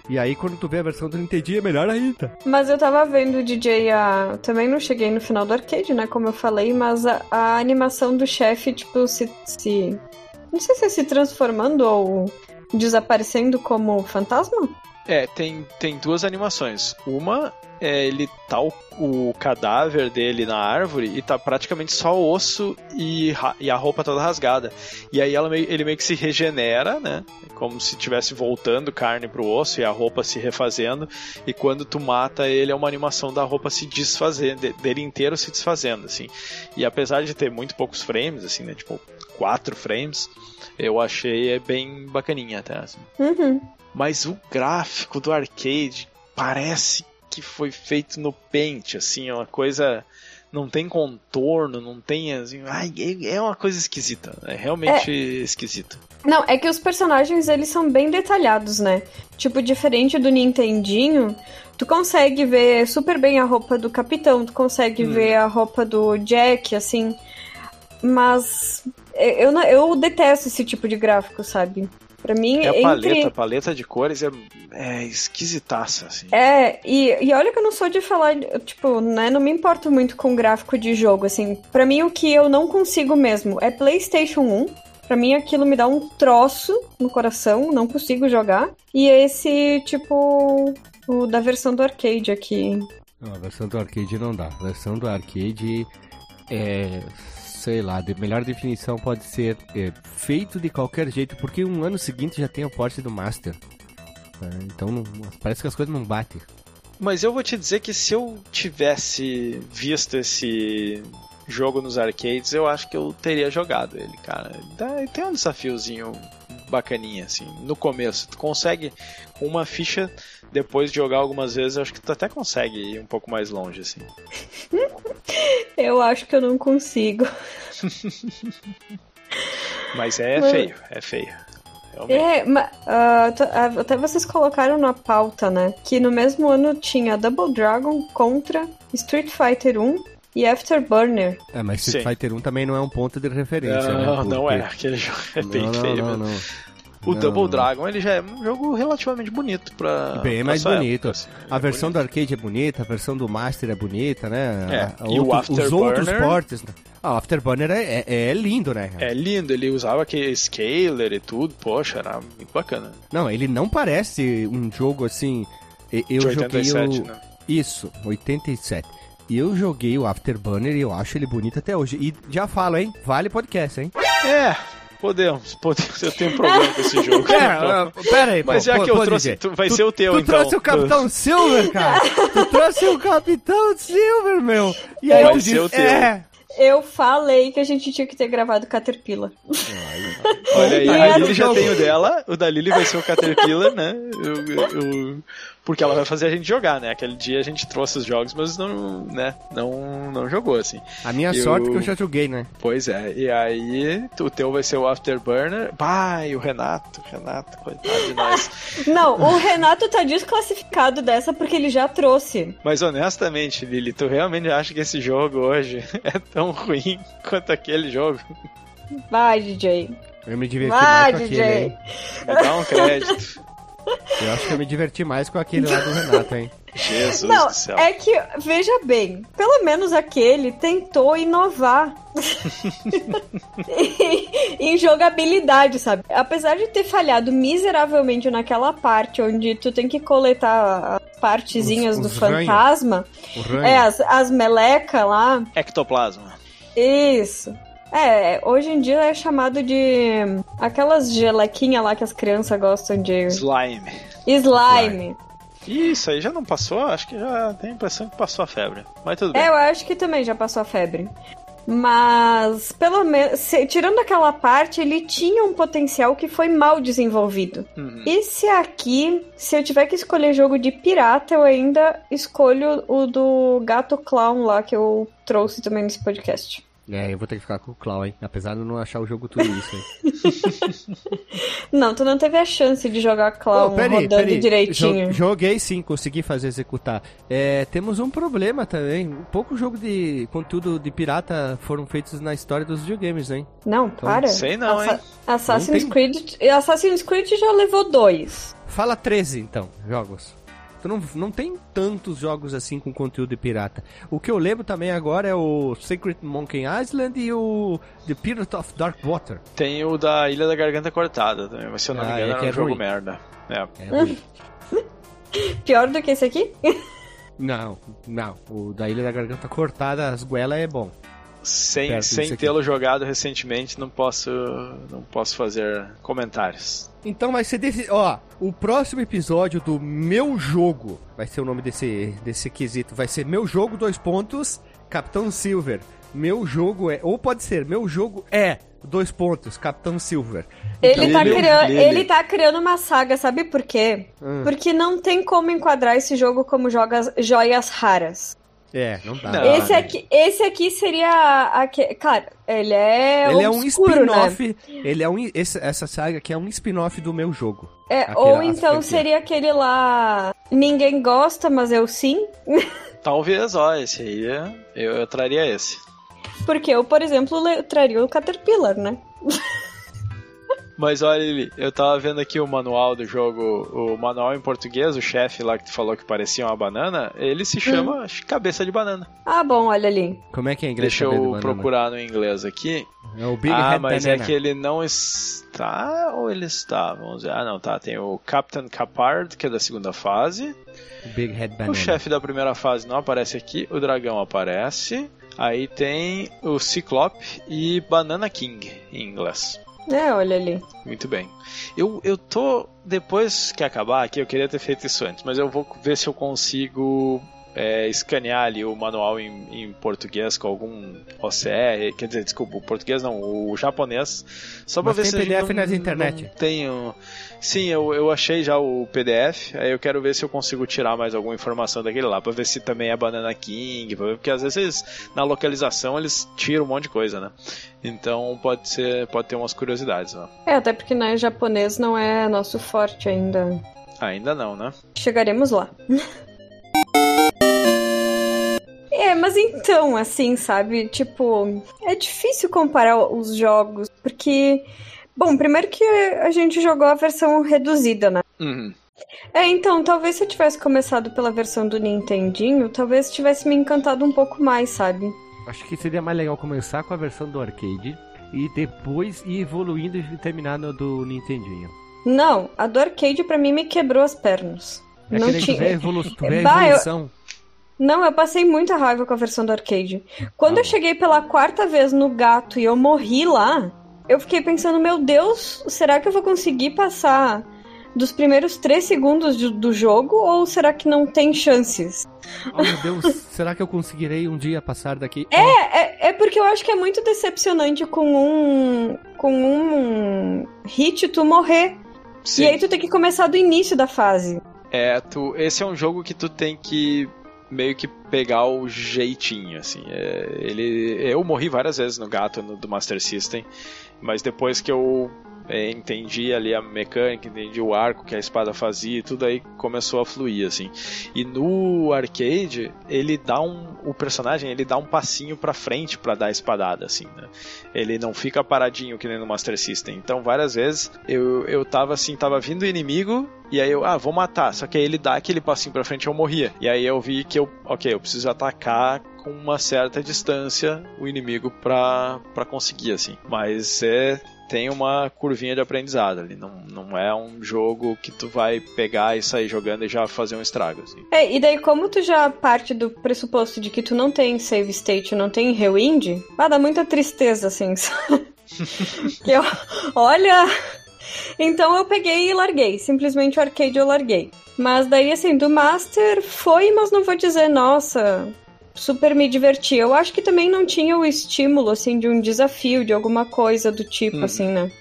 E aí quando tu vê a versão do Nintendo é melhor ainda.
Mas eu tava vendo o DJ a. Também não cheguei no final do arcade, né? Como eu falei, mas a, a animação do chefe, tipo, se, se. Não sei se é se transformando ou desaparecendo como fantasma?
É, tem, tem duas animações. Uma é ele tá o, o cadáver dele na árvore e tá praticamente só osso e, e a roupa toda rasgada. E aí meio- ele meio que se regenera, né? Como se estivesse voltando carne pro osso e a roupa se refazendo. E quando tu mata ele, é uma animação da roupa se desfazendo, de- dele inteiro se desfazendo, assim. E apesar de ter muito poucos frames, assim, né? Tipo, quatro frames, eu achei é bem bacaninha até, assim.
Uhum.
Mas o gráfico do arcade parece que foi feito no Paint, assim, é uma coisa. Não tem contorno, não tem assim. Ai, é é uma coisa esquisita. É realmente esquisito.
Não, é que os personagens eles são bem detalhados, né? Tipo, diferente do Nintendinho, tu consegue ver super bem a roupa do capitão, tu consegue
Hum.
ver a roupa do Jack, assim. Mas é, eu, eu detesto esse tipo de gráfico, sabe? Pra mim,
É a
entre.
paleta, a paleta de cores é, é esquisitaça, assim.
É, e, e olha que eu não sou de falar, tipo, né, não me importo muito com gráfico de jogo, assim. Pra mim, o que eu não consigo mesmo é PlayStation 1. Pra mim, aquilo me dá um troço no coração, não consigo jogar. E esse, tipo, o da versão do arcade aqui.
Não, a versão do arcade não dá. A versão do arcade é. Sei lá, de melhor definição pode ser é, feito de qualquer jeito, porque um ano seguinte já tem o porte do Master. É, então não- parece que as coisas não batem.
Mas eu vou te dizer que se eu tivesse visto esse jogo nos arcades, eu acho que eu teria jogado ele, cara. Dá- Tem um desafiozinho bacaninha, assim, no começo. Tu consegue, uma ficha, depois de jogar algumas vezes, eu acho que tu até consegue ir um pouco mais longe, assim. [LAUGHS]
Eu acho que eu não consigo. [LAUGHS]
Mas é
Mas-
feio, é feio. Realmente.
É, mas até vocês colocaram na pauta, né? Que no mesmo ano tinha Double Dragon contra Street Fighter 1 e Afterburner.
É, mas Street
Sim.
Fighter 1 também não é um ponto de referência, né?
Não, não é.
Porque-
Aquele jogo é bem
não, não,
feio
não,
mesmo.
não.
O
Não,
Double
não.
Dragon, ele já é um jogo relativamente bonito pra.
Bem
pra
mais bonito.
época, assim.
A
É
versão
bonito.
do arcade é bonita, a versão do Master é bonita, né?
É,
A-
e o
outro- os
Afterburner-
outros portes. né? Ah, o Afterburner é, é, é lindo, né?
É lindo, ele usava aquele scaler e tudo, poxa, era muito bacana.
Não, ele não parece um jogo assim. e- Eu
De
joguei
87,
o.
né?
Isso, 87. E eu joguei o Afterburner e eu acho ele bonito até hoje. E já falo, hein? Vale podcast, hein?
É, podemos, podemos. Eu tenho [LAUGHS] problema com esse jogo.
Pera,
então.
pera aí,
Mas
pô,
já
pô,
que eu trouxe,
dizer.
tu- vai
Tu-
ser o teu,
Tu
então.
trouxe o Capitão Silver, cara! [LAUGHS] tu trouxe o Capitão Silver, meu! E aí
Vai
tu
ser o
disse,
teu.
é...
Eu falei que a gente tinha que ter gravado Caterpillar.
Olha aí, [LAUGHS] a Lili já tem o dela, o da Lili vai ser o Caterpillar, né? Eu- eu- eu- porque ela vai fazer a gente jogar, né? Aquele dia a gente trouxe os jogos, mas não, né? Não, não jogou, assim.
A minha
Eu-
sorte é que eu já joguei, né?
Pois é, e aí o teu vai ser o Afterburner. E o Renato, Renato, coitado de nós. [LAUGHS]
Não, o Renato tá desclassificado dessa porque ele já trouxe.
Mas honestamente, Lili, tu realmente acha que esse jogo hoje [LAUGHS] é tão ruim quanto aquele jogo?
Vai, DJ.
Eu me diverti
Vai,
mais com
DJ.
aquele, hein?
Me dá um crédito. [LAUGHS]
Eu acho que eu me diverti mais com aquele lá do Renato, hein?
Jesus
Não,
do céu.
é que, veja bem, pelo menos aquele tentou inovar em, [LAUGHS] [LAUGHS] em jogabilidade, sabe? Apesar de ter falhado miseravelmente naquela parte onde tu tem que coletar as partezinhas
Os-
do
os ranho.
fantasma,
ranho.
é, as, as melecas lá,
Ectoplasma.
isso. É, hoje em dia é chamado de aquelas gelequinhas lá que as crianças gostam de
Slime.
slime.
Isso aí já não passou? Acho que já tem a impressão que passou a febre. Mas tudo bem.
É, eu acho que também já passou a febre. Mas, pelo menos, tirando aquela parte, ele tinha um potencial que foi mal desenvolvido.
Uhum.
Esse aqui, se eu tiver que escolher jogo de pirata, eu ainda escolho o do Gato Clown lá que eu trouxe também nesse podcast.
É, eu vou ter que ficar com o Clau, hein? Apesar de eu não achar o jogo tudo isso, hein? [LAUGHS]
Não, tu não teve a chance de jogar Clown
Ô, peraí,
rodando
peraí.
direitinho.
Jo- joguei sim, consegui fazer executar. É, temos um problema também. Pouco jogo de conteúdo de pirata foram feitos na história dos videogames, hein?
Não, para.
sei não,
Assa-
hein?
Assassin's
Não
Creed, Assassin's Creed já levou dois.
Fala 13, então, jogos. Tu não, não tem tantos jogos assim com conteúdo de pirata. O que eu lembro também agora é o Secret Monkey Island e o The Pirate of Dark Water.
Tem o da Ilha da Garganta Cortada também, mas se eu não me
Ah,
engano
é
era um
é
jogo
ruim.
merda. É.
É ruim. [LAUGHS]
Pior do que esse aqui? [LAUGHS]
não, não. O da Ilha da Garganta Cortada, as goelas é bom.
Sem, sem tê-lo jogado recentemente, não posso, não posso fazer comentários.
Então vai ser desse. Ó, o próximo episódio do Meu Jogo vai ser o nome desse, desse quesito. Vai ser Meu Jogo, dois pontos, Capitão Silver. Meu jogo é. Ou pode ser, meu jogo é. Dois pontos, Capitão Silver.
Ele tá, criando, ele tá criando uma saga, sabe por quê?
Hum.
Porque não tem como enquadrar esse jogo como jogas, joias raras.
É, não dá.
Não.
esse, aqui, esse aqui seria. Aque, claro, ele é.
Ele é um
obscuro, né?
spin-off. Ele é um. esse- essa saga aqui é um spin-off do meu jogo.
É,
Aquele-
ou então seria aquele lá. Ninguém gosta, mas eu sim. [LAUGHS]
Talvez, ó, esse aí eu, eu traria esse.
Porque eu, por exemplo, traria o Caterpillar, né? [LAUGHS]
Mas olha, Lili, eu tava vendo aqui o manual do jogo, o manual em português, o chefe lá que tu falou que parecia uma banana, ele se chama que Cabeça de Banana.
Ah, bom, olha ali.
Como é que é em inglês?
Deixa eu procurar no inglês aqui.
É o Big
ah,
Head
mas
Banana.
é que ele não está ou ele está? Vamos ver. Ah, não, tá. Tem o Captain Capard, que é da segunda fase.
O Big Head Banana.
O chefe da primeira fase não aparece aqui. O dragão aparece. Aí tem o Ciclope e Banana King em inglês.
É, olha ali.
Muito bem. Eu, eu tô. Depois que acabar aqui, eu queria ter feito isso antes, mas eu vou ver se eu consigo é, escanear ali o manual em, em português com algum OCR. Quer dizer, desculpa, o português não, o japonês. Só pra
Mas
ver
tem
se
PDF
não,
nas internet.
não tenho. Sim, eu, eu achei já o PDF. Aí eu quero ver se eu consigo tirar mais alguma informação daquele lá, pra ver se também é Banana King, ver- porque às vezes na localização eles tiram um monte de coisa, né? Então pode ser, pode ter umas curiosidades, ó.
É, até porque né, japonês não é nosso forte ainda.
Ainda não, né?
Chegaremos lá. [LAUGHS] É, mas então, assim, sabe? Tipo, é difícil comparar os jogos, porque. Bom, primeiro que a gente jogou a versão reduzida, né?
Uhum.
É, então, talvez se eu tivesse começado pela versão do Nintendinho, talvez tivesse me encantado um pouco mais, sabe?
Acho que seria mais legal começar com a versão do arcade e depois ir evoluindo e terminar no do Nintendinho.
Não, a do arcade pra mim me quebrou as pernas.
É
não
que nem tu vê a
tinha.
evolu tu vê a
Bah, eu-
evolução.
Não, eu passei muita raiva com a versão do arcade. Quando
Ah,
eu cheguei pela quarta vez no gato e eu morri lá, eu fiquei pensando, meu Deus, será que eu vou conseguir passar dos primeiros três segundos do, do jogo ou será que não tem chances?
Oh meu Deus, [LAUGHS] será que eu conseguirei um dia passar daqui? Oh,
É, é porque eu acho que é muito decepcionante com um com um hit tu morrer.
Sim.
E aí tu tem que começar do início da fase.
É, tu, esse é um jogo que tu tem que meio que pegar o jeitinho, assim. É, ele, eu morri várias vezes no gato no, do Master System, mas depois que eu entendi ali a mecânica, entendi o arco que a espada fazia e tudo aí começou a fluir, assim. E no arcade, ele dá um. O personagem ele dá um passinho pra frente pra dar a espadada, assim, né? Ele não fica paradinho que nem no Master System. Então, várias vezes eu, eu tava assim, tava vindo o inimigo, e aí eu, ah, vou matar. Só que aí ele dá aquele passinho pra frente e eu morria. E aí eu vi que eu, ok, eu preciso atacar com uma certa distância o inimigo pra, pra conseguir, assim. Mas é. Tem uma curvinha de aprendizado ali. Não, não é um jogo que tu vai pegar e sair jogando e já fazer um estrago. Assim.
É, e daí como tu já parte do pressuposto de que tu não tem save state, não tem rewind, ah, dá muita tristeza, assim, [LAUGHS] que eu, olha, Então eu peguei e larguei. Simplesmente o arcade eu larguei. Mas daí, assim, do Master foi, mas não vou dizer, nossa, super me diverti. Eu acho que também não tinha o estímulo, assim, de um desafio, de alguma coisa do tipo,
Uhum.
assim, né?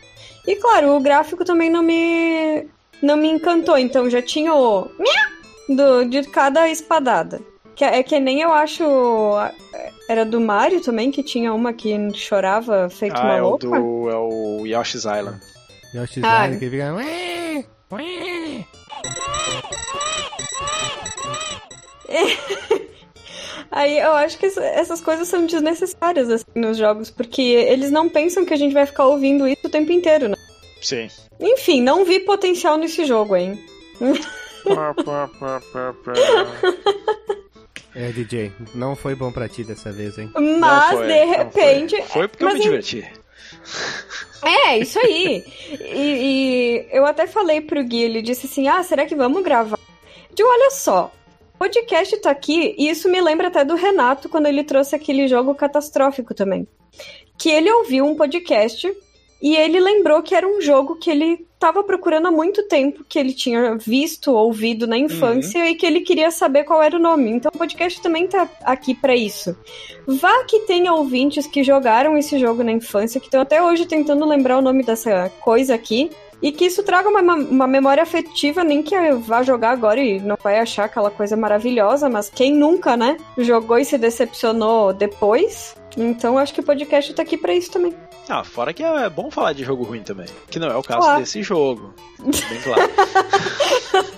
E claro, o gráfico também não me. não me encantou. Então já tinha o. Do, de cada espadada. Que é que nem eu acho. Era do Mario também, que tinha uma que chorava feito
Ah,
uma
é o,
louca.
do, é o Yoshi's Island.
Yoshi
Ah.
Island, que fica... [LAUGHS] [LAUGHS]
Aí eu acho que essa- essas coisas são desnecessárias assim, nos jogos, porque eles não pensam que a gente vai ficar ouvindo isso o tempo inteiro, né?
Sim.
Enfim, não vi potencial nesse jogo, hein? [LAUGHS]
É, DJ, não foi bom pra ti dessa vez, hein?
Mas,
foi,
de
não foi.
repente.
Foi porque eu me
em-
diverti.
É, isso aí. e, e eu até falei pro Gui, ele disse assim: ah, será que vamos gravar? Eu digo, olha só. O podcast tá aqui, e isso me lembra até do Renato quando ele trouxe aquele jogo catastrófico também. Que ele ouviu um podcast e ele lembrou que era um jogo que ele tava procurando há muito tempo, que ele tinha visto, ouvido na infância e que ele queria saber qual era o nome. Então o podcast também tá aqui pra isso. Vá que tenha ouvintes que jogaram esse jogo na infância, que estão até hoje tentando lembrar o nome dessa coisa aqui. E que isso traga uma, uma memória afetiva, nem que vá jogar agora e não vai achar aquela coisa maravilhosa, mas quem nunca, né, jogou e se decepcionou depois. Então acho que o podcast tá aqui pra isso também.
Ah, fora que é bom falar de jogo ruim também. Que não é o caso
Claro.
desse jogo. [LAUGHS] Bem claro. [LAUGHS]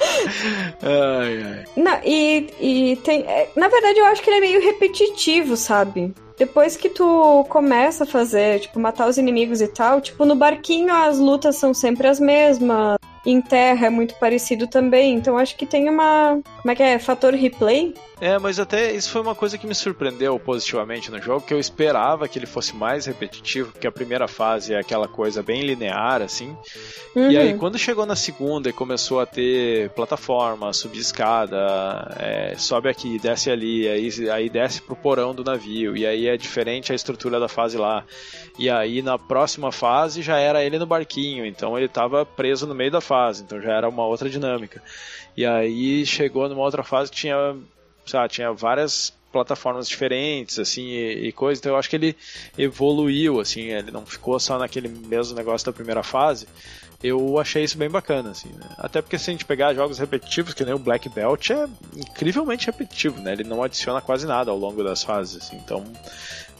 ai, ai.
Não, e, e tem. é, Na verdade, eu acho que ele é meio repetitivo, sabe? Depois que tu começa a fazer, tipo, matar os inimigos e tal, tipo, no barquinho as lutas são sempre as mesmas. Em terra é muito parecido também. Então acho que tem uma. Como é que é? Fator replay?
É, mas até isso foi uma coisa que me surpreendeu positivamente no jogo, que eu esperava que ele fosse mais repetitivo, porque a primeira fase é aquela coisa bem linear, assim.
Uhum.
E aí, quando chegou na segunda e começou a ter plataforma, subir escada, é, sobe aqui, desce ali, aí, aí desce pro porão do navio, e aí é diferente a estrutura da fase lá. E aí, na próxima fase, já era ele no barquinho, então ele tava preso no meio da fase, então já era uma outra dinâmica. E aí, chegou numa outra fase que tinha, sabe, tinha várias plataformas diferentes, assim, e, e coisa, então eu acho que ele evoluiu, assim, ele não ficou só naquele mesmo negócio da primeira fase, eu achei isso bem bacana, assim, né? Até porque se a gente pegar jogos repetitivos, que nem o Black Belt, é incrivelmente repetitivo, né? Ele não adiciona quase nada ao longo das fases, assim, então...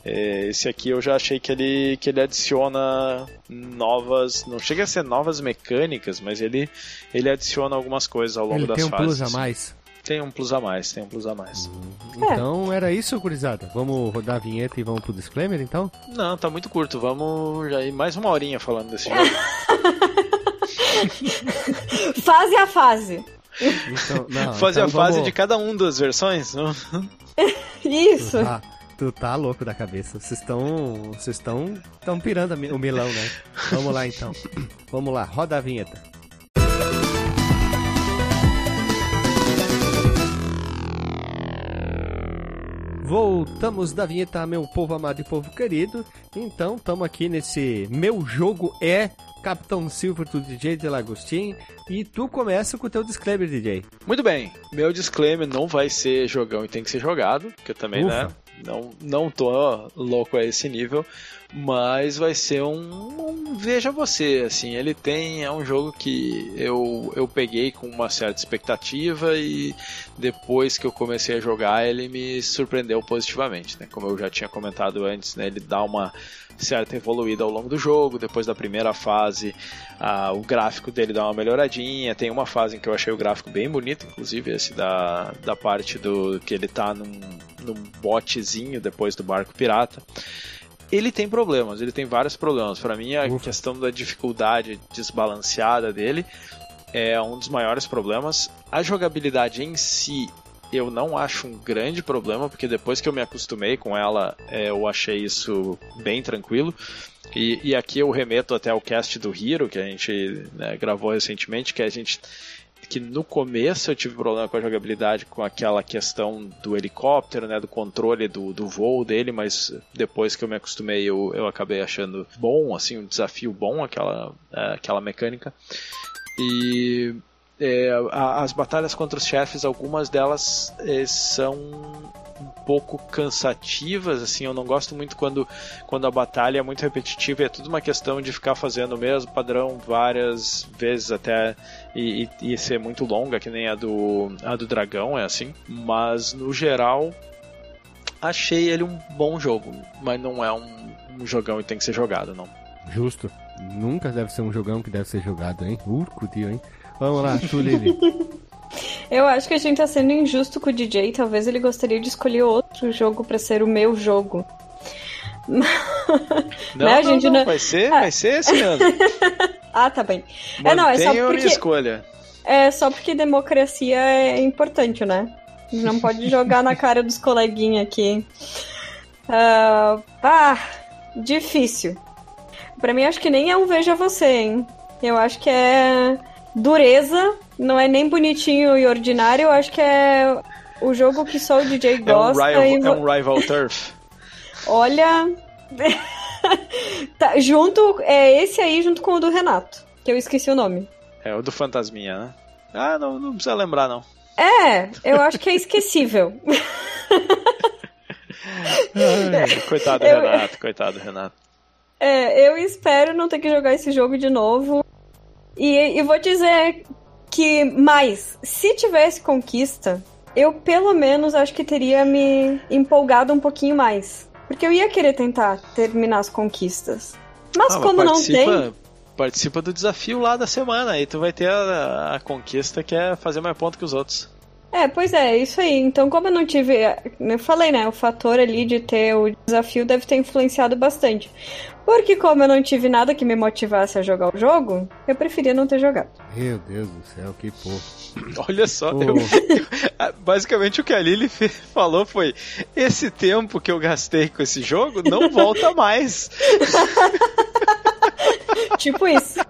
é, esse aqui eu já achei que ele, que ele adiciona novas. Não chega a ser novas mecânicas, mas ele, ele adiciona algumas coisas ao longo
Ele
das
tem um
fases.
plus a mais.
Tem um plus a mais, tem um plus a mais.
Então era isso, gurizada. Vamos rodar a vinheta e vamos pro disclaimer, então?
Não, tá muito curto. Vamos já ir mais uma horinha falando desse jogo. [LAUGHS]
Fase a fase.
Então, não,
Fazer
então
a fase
vamos-
de cada um das versões? Não? [LAUGHS]
Isso.
Tá, tu tá louco da cabeça. Vocês estão. Vocês estão. Estão pirando o milão, né? Vamos lá então. Vamos lá, roda a vinheta. Voltamos da vinheta, meu povo amado e povo querido. Então, estamos aqui nesse Meu Jogo é Capitão Silver do DJ de Lagostin. E tu começa com o teu disclaimer, DJ.
Muito bem, meu disclaimer não vai ser jogão e tem que ser jogado, porque eu também,
Ufa.
né? Não, não tô louco a esse nível, mas vai ser um, um Veja você, assim, ele tem. É um jogo que eu, eu peguei com uma certa expectativa e depois que eu comecei a jogar ele me surpreendeu positivamente, né? Como eu já tinha comentado antes, né? Ele dá uma certa evoluída ao longo do jogo, depois da primeira fase ah, o gráfico dele dá uma melhoradinha. Tem uma fase em que eu achei o gráfico bem bonito, inclusive esse da, da parte do que ele tá num, num depois do barco pirata. Ele tem problemas, ele tem vários problemas. Para mim, a
Ufa.
questão da dificuldade desbalanceada dele é um dos maiores problemas. A jogabilidade em si eu não acho um grande problema, porque depois que eu me acostumei com ela, é, eu achei isso bem tranquilo. E, e aqui eu remeto até ao cast do Hero, que a gente né, gravou recentemente, que a gente que no começo eu tive problema com a jogabilidade, com aquela questão do helicóptero, né, do controle do, do voo dele, mas depois que eu me acostumei eu, eu acabei achando bom, assim, um desafio bom aquela, é, aquela mecânica. E é, as batalhas contra os chefes, algumas delas é, são um pouco cansativas, assim, eu não gosto muito quando, quando a batalha é muito repetitiva, é tudo uma questão de ficar fazendo o mesmo padrão várias vezes até e, e, e ser muito longa, que nem a do, a do dragão, é assim, mas no geral achei ele um bom jogo, mas não é um, um jogão e tem que ser jogado, não.
Justo. Nunca deve ser um jogão que deve ser jogado, hein? Urco, tio, hein? Vamos lá, [LAUGHS] tu, Lili.
Eu acho que a gente tá sendo injusto com o DJ. Talvez ele gostaria de escolher outro jogo para ser o meu jogo.
Não, né? não, não, vai ser, ah. vai ser esse mesmo. [LAUGHS]
ah, tá bem.
é, não, é só porque... escolha.
É só porque democracia é importante, né? Não pode jogar na cara dos coleguinhas aqui. Uh, ah, difícil. Pra mim, acho que nem é um Veja Você, hein? Eu acho que é dureza, não é nem bonitinho e ordinário, eu acho que é o jogo que só o DJ gosta.
É um rival, e... é um rival turf.
Olha. [LAUGHS] tá, junto. É esse aí junto com o do Renato, que eu esqueci o nome.
É o do Fantasminha, né? Ah, não, não precisa lembrar, não.
É, eu acho que é esquecível.
Ai, coitado do eu... Renato, coitado do Renato.
É, eu espero não ter que jogar esse jogo de novo. E, e vou dizer que, mais, se tivesse conquista, eu pelo menos acho que teria me empolgado um pouquinho mais. Porque eu ia querer tentar terminar as conquistas. Mas ah, como não tem.
Participa do desafio lá da semana, aí tu vai ter a, a conquista que é fazer mais ponto que os outros.
É, pois é, isso aí. Então, como eu não tive. Eu falei, né? O fator ali de ter o desafio deve ter influenciado bastante. Porque, como eu não tive nada que me motivasse a jogar o jogo, eu preferia não ter jogado.
Meu Deus do céu, que porra. [LAUGHS]
Olha só, eu, [LAUGHS] basicamente o que a Lily falou foi: esse tempo que eu gastei com esse jogo não volta mais. [LAUGHS]
tipo isso.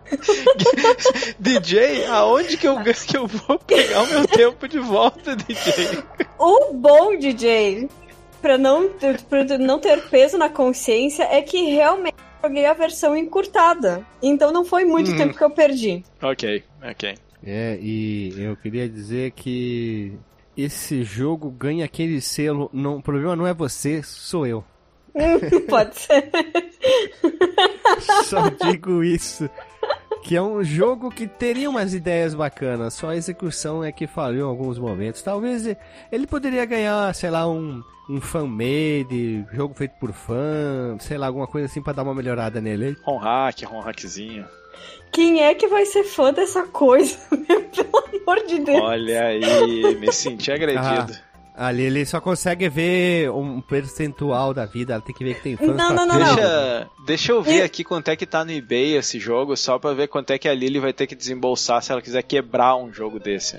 DJ, aonde que eu, que eu vou pegar o meu tempo de volta, DJ?
O bom, DJ, pra não, pra não ter peso na consciência, é que realmente joguei a versão encurtada. Então não foi muito hum. tempo que eu perdi.
Ok, ok.
É, e eu queria dizer que esse jogo ganha aquele selo. Não, o problema não é você, sou eu.
Pode ser. [LAUGHS]
Só digo isso. Que é um jogo que teria umas ideias bacanas, só a execução é que falhou em alguns momentos. Talvez ele poderia ganhar, sei lá, um, um fan-made, jogo feito por fã, sei lá, alguma coisa assim para dar uma melhorada nele.
Home hack, home hackzinho.
Quem é que vai ser fã dessa coisa? [LAUGHS] Pelo amor de Deus.
Olha aí, me senti [LAUGHS] agredido. Ah.
Ali ele só consegue ver um percentual da vida, ela tem que ver que tem fãs.
Não, não,
não, deixa, deixa eu ver e... aqui quanto é que tá no eBay esse jogo, só pra ver quanto é que a Lily vai ter que desembolsar se ela quiser quebrar um jogo desse.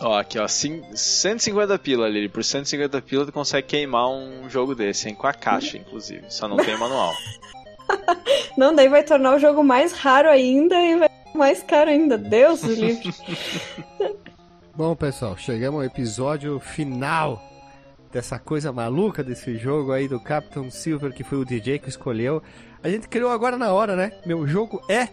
Ó, aqui ó, 150 pila, Lily. Por 150 pila tu consegue queimar um jogo desse, hein? Com a caixa, inclusive. Só não tem manual. [LAUGHS]
não, daí vai tornar o jogo mais raro ainda e vai mais caro ainda. Deus do livre. [LAUGHS]
Bom, pessoal, chegamos ao episódio final dessa coisa maluca desse jogo aí do Captain Silver, que foi o DJ que escolheu. A gente criou agora na hora, né? Meu jogo é,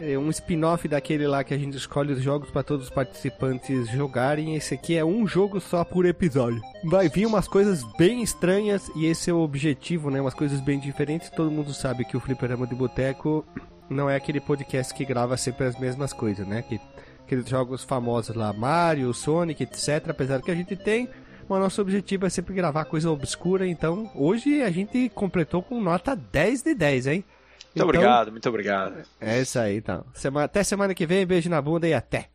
é um spin-off daquele lá que a gente escolhe os jogos para todos os participantes jogarem. Esse aqui é um jogo só por episódio. Vai vir umas coisas bem estranhas e esse é o objetivo, né? Umas coisas bem diferentes. Todo mundo sabe que o Fliperama de Boteco não é aquele podcast que grava sempre as mesmas coisas, né? Que aqueles jogos famosos lá, Mario, Sonic, etc. Apesar que a gente tem, mas nosso objetivo é sempre gravar coisa obscura. Então, hoje a gente completou com nota 10 de 10, hein?
Muito então, obrigado, muito obrigado.
É isso aí, então. Semana, até semana que vem, beijo na bunda e até.